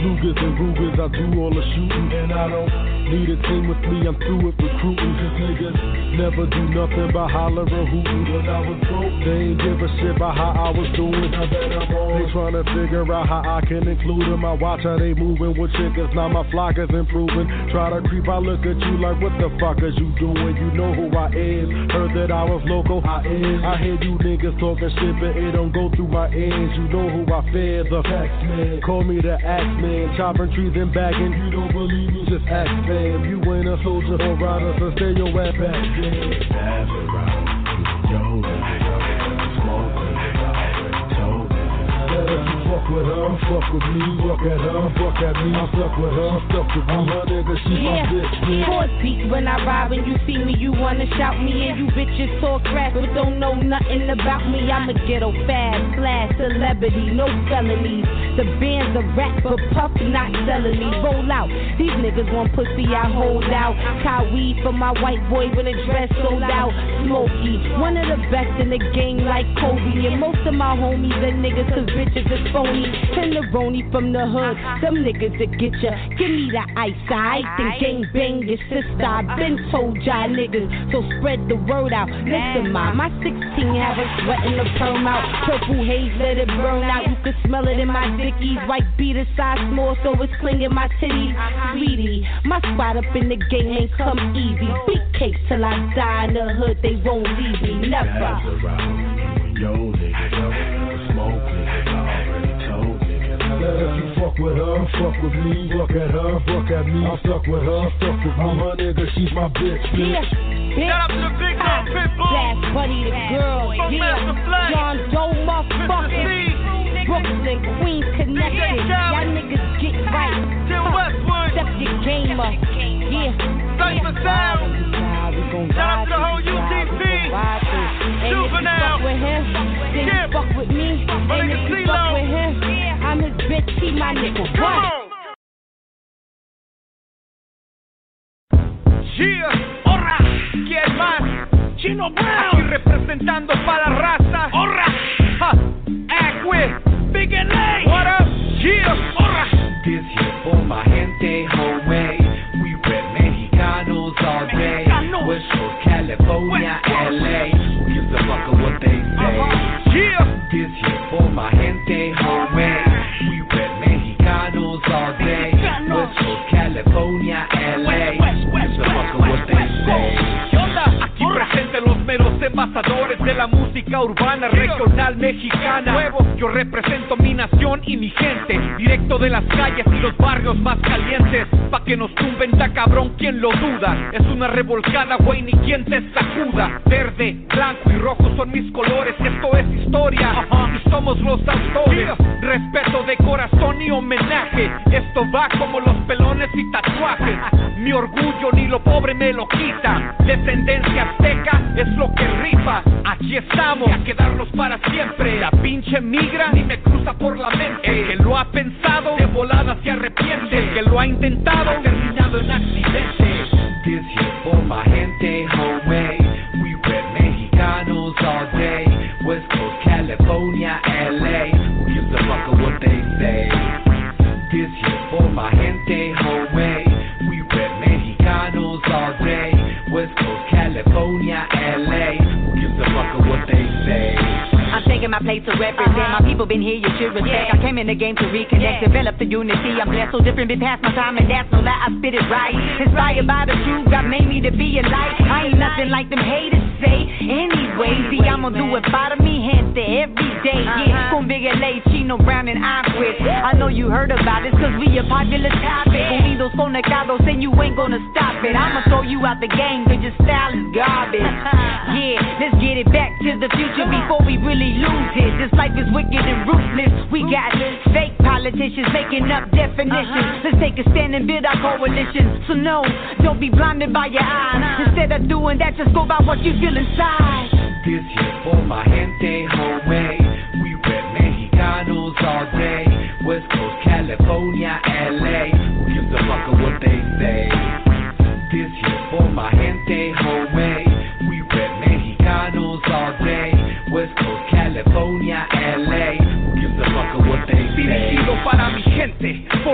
Lugers and Rugers, I do all the shooting, and I don't need a team with me, I'm through with recruiting. Cause niggas never do nothing but holler and hooting. When I was broke, they ain't give a shit about how I was doing. Now that I'm on, they tryna figure out how I can include them. I watch how they moving with chickens, now my flock is improving. Try to creep, I look at you like, what the fuck is you doing? You know who I is. Heard that I was local, I is. I hear you niggas talking shit, but it don't go through my ears. You know who I fear, the facts man. Call me the axe man, chopping trees and bagging. You don't believe me, just ask fam. You ain't a soldier or rider, so stay your ass back. Fuck with her, fuck with me, fuck at her, fuck at me. I'm stuck with her, stuck with me. My nigga, she my bitch, bitch.
four deep when I ride when you see me, you wanna shout me and you bitches talk crap but don't know nothing about me. I'm a ghetto fast slash celebrity, no felonies. The band's a rap but puff not selling me. Roll out, these niggas want pussy, I hold out. Tie weed for my white boy when the dress sold out. Smokey, one of the best in the game like Kobe. And most of my homies are niggas cause bitches is phony. And the Roni from the hood, Some niggas that get ya. Give me the ice, I think gang bang your sister. I been told y'all niggas, so spread the word out. Listen, ma, my 16 have us sweating the perm out. Purple haze, let it burn out. You can smell it in my dickies. White beater size small, so it's clinging my titties. Sweetie, my spot up in the game ain't come easy. Big cake till I die in the hood, they won't leave me. Never.
Yo, nigga, If you fuck with her, fuck with me, fuck at her, fuck at me. I'm stuck with her, stuck with me. My nigga, she's my bitch, bitch.
Yeah.
Shout out to the big dog, Pitbull.
That's Buddy the girl,
From
yeah.
Master Flag.
John Doe,
Mr.
motherfucker. Brooklyn, Queens connection.
Yeah,
Y'all niggas get right.
Till
Huh.
Westwood.
Step your game up. Yeah.
Cipha Sound.
We gon'
Shout out
ride
to the whole
through, ride
UTP.
through, ride through. And if you
Juvenile.
fuck with him, then you
Skip.
fuck with me.
My
And
nigga
if bitch, see my nigga. What?
Yeah, horra, ¿quién más? Chino Brown, Aquí representando para la raza. Horra, ja, Aqui, Big LA. What up? Yeah, horra.
This here for my gente, homie. We rep Mexicanos all day. Mexicanos. West Coast, California, West LA. Who gives a fuck of what they say? Uh-huh.
Yeah,
this here for my gente, homie. Rep all day. West Coast, California, LA. Who gives a fuck of what they say?
¿Qué onda? Aquí los meros embajadores de la música urbana regional mexicana. Nuevo, yo represento mi nación y mi gente. Directo de las calles y los barrios más calientes. Pa' que nos tumben, ta cabrón, quien lo duda. Es una revolcada, güey, ni quien te sacuda. Verde, blanco y rojo son mis colores. Esto es historia y somos los autores. Respeto de corazón y homenaje. Esto va como los pelones y tatuajes. Mi orgullo ni lo pobre me lo quita. Descendencia azteca es lo que rifa. Aquí estamos a quedarnos para siempre. La pinche migra ni me cruza por la mente. El que lo ha pensado de volada se arrepiente. El que lo ha intentado ha terminado en accidente.
This here for my gente, homie. We rep Mexicanos all day. West Coast, California, my
place to represent. My people been here, you should respect. I came in the game to reconnect, develop the unity. I'm blessed, so different, been past my time, and that's no lie. I spit it right. Inspired by the truth, God made me to be a light. I ain't nothing like them haters say. Anyway, see, I'ma do it by me, gente, every day. Yeah, con Big LA, Chino Brown, and Akwid. I know you heard about this, cause we a popular topic. Unidos conectados, and you ain't gonna stop it. I'ma throw you out the game, cause your style is garbage. [laughs] Yeah, let's get it back to the future before we really lose it. This life is wicked and ruthless. We got fake politicians making up definitions. Uh-huh. Let's take a stand and build our coalition. So no, don't be blinded by your eyes. Instead of doing that, just go by what you feel inside.
This here for my gente, homie. All day. West Coast, California,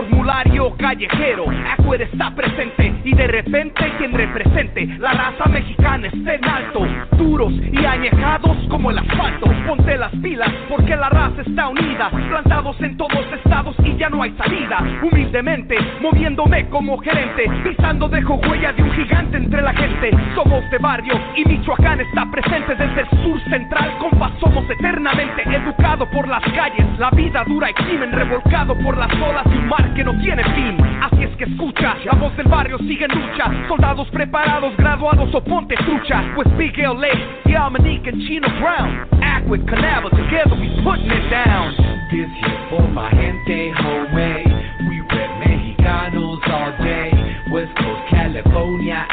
formulario callejero. Aquid está presente y de repente quien represente la raza mexicana está en alto. Duros y añejados como el asfalto. Ponte las pilas porque la raza está unida. Plantados en todos estados y ya no hay salida. Humildemente, moviéndome como gerente. Pisando dejo huella de un gigante entre la gente. Somos de barrio y Michoacán está presente desde el sur central. Compa, somos eternamente educados por las calles. La vida dura y crimen revolcado por las olas y un mar que no tiene fin. Así es que escucha, la voz del barrio sigue en lucha. Soldados preparados, graduados o ponte trucha. Pues Big LA, and Chino Brown. Akwid, Canava, together we putting it down.
This here for my gente, homie. We rep Mexicanos all day. West Coast, California,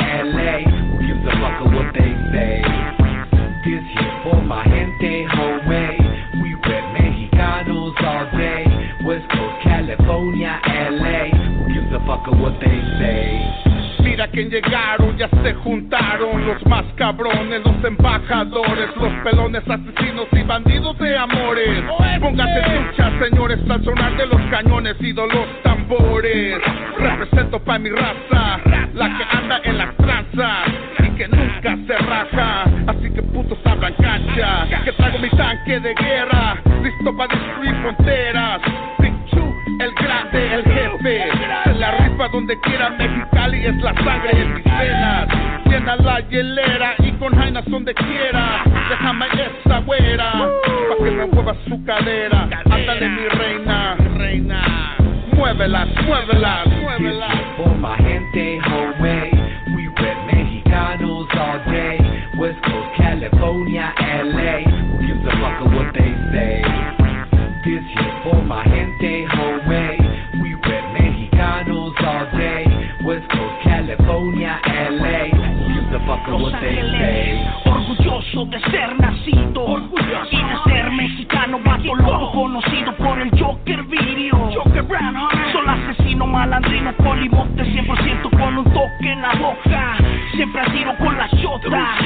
Quién llegaron, ya se juntaron los más cabrones, los embajadores, los pelones asesinos y bandidos de amores. Póngase trucha, señores, al sonar de los cañones y de los tambores. Represento pa' mi raza, la que anda en las tranzas y que nunca se raja. Así que putos abran cancha, que traigo mi tanque de guerra, listo para destruir fronteras. El grande, el jefe, se la rifa donde quiera Mexicali es la sangre en mis venas. Llena la hielera y con jainas donde quiera. Déjame esa güera, pa' que me mueva su cadera. Ándale mi reina, reina. Muévelas, muévelas, muévelas.
For my gente, homie. We rep Mexicanos all day. West Coast, California, LA. Who gives a fuck of what they say? This here
Orgulloso de ser nacido y de ser mexicano, vato loco conocido por el Joker Video. Joker Brown, Soy asesino malandrino, polibote 100% con un toque en la boca. Siempre a tiro con la chota.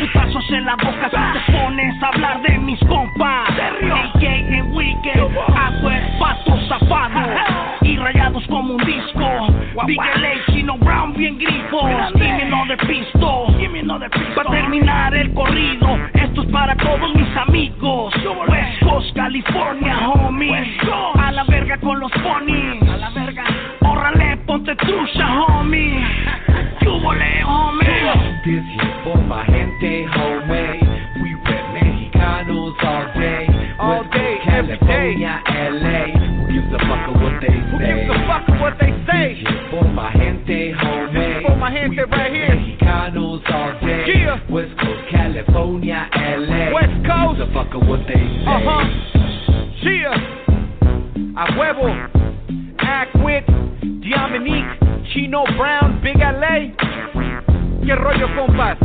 Putazos en la boca si te pones a hablar de mis compas. En Wicked, Aqua, pato zafado. Y rayados como un disco. Big Chino Brown, bien grifos. Give me another pistol. Give me another Va a terminar el corrido, esto es para todos mis amigos. West Coast, California, homie. A la verga con los ponies. A la verga. Órale, ponte trucha, homie. [laughs] Chúbole, homie.
This here for my gente, homie. We rep Mexicanos all day.
All
West
day.
California, LA. Who gives a fuck
Who
say?
gives a fuck of what they say?
For my gente, homie.
For my gente
we
right here.
Mexicanos all day.
Yeah.
West Coast, California, LA.
West Coast.
a fuck of what they say?
Uh huh. Chia. A huevo. Act with Dominique. Chino Brown. Big LA. ¿Qué rollo, compas?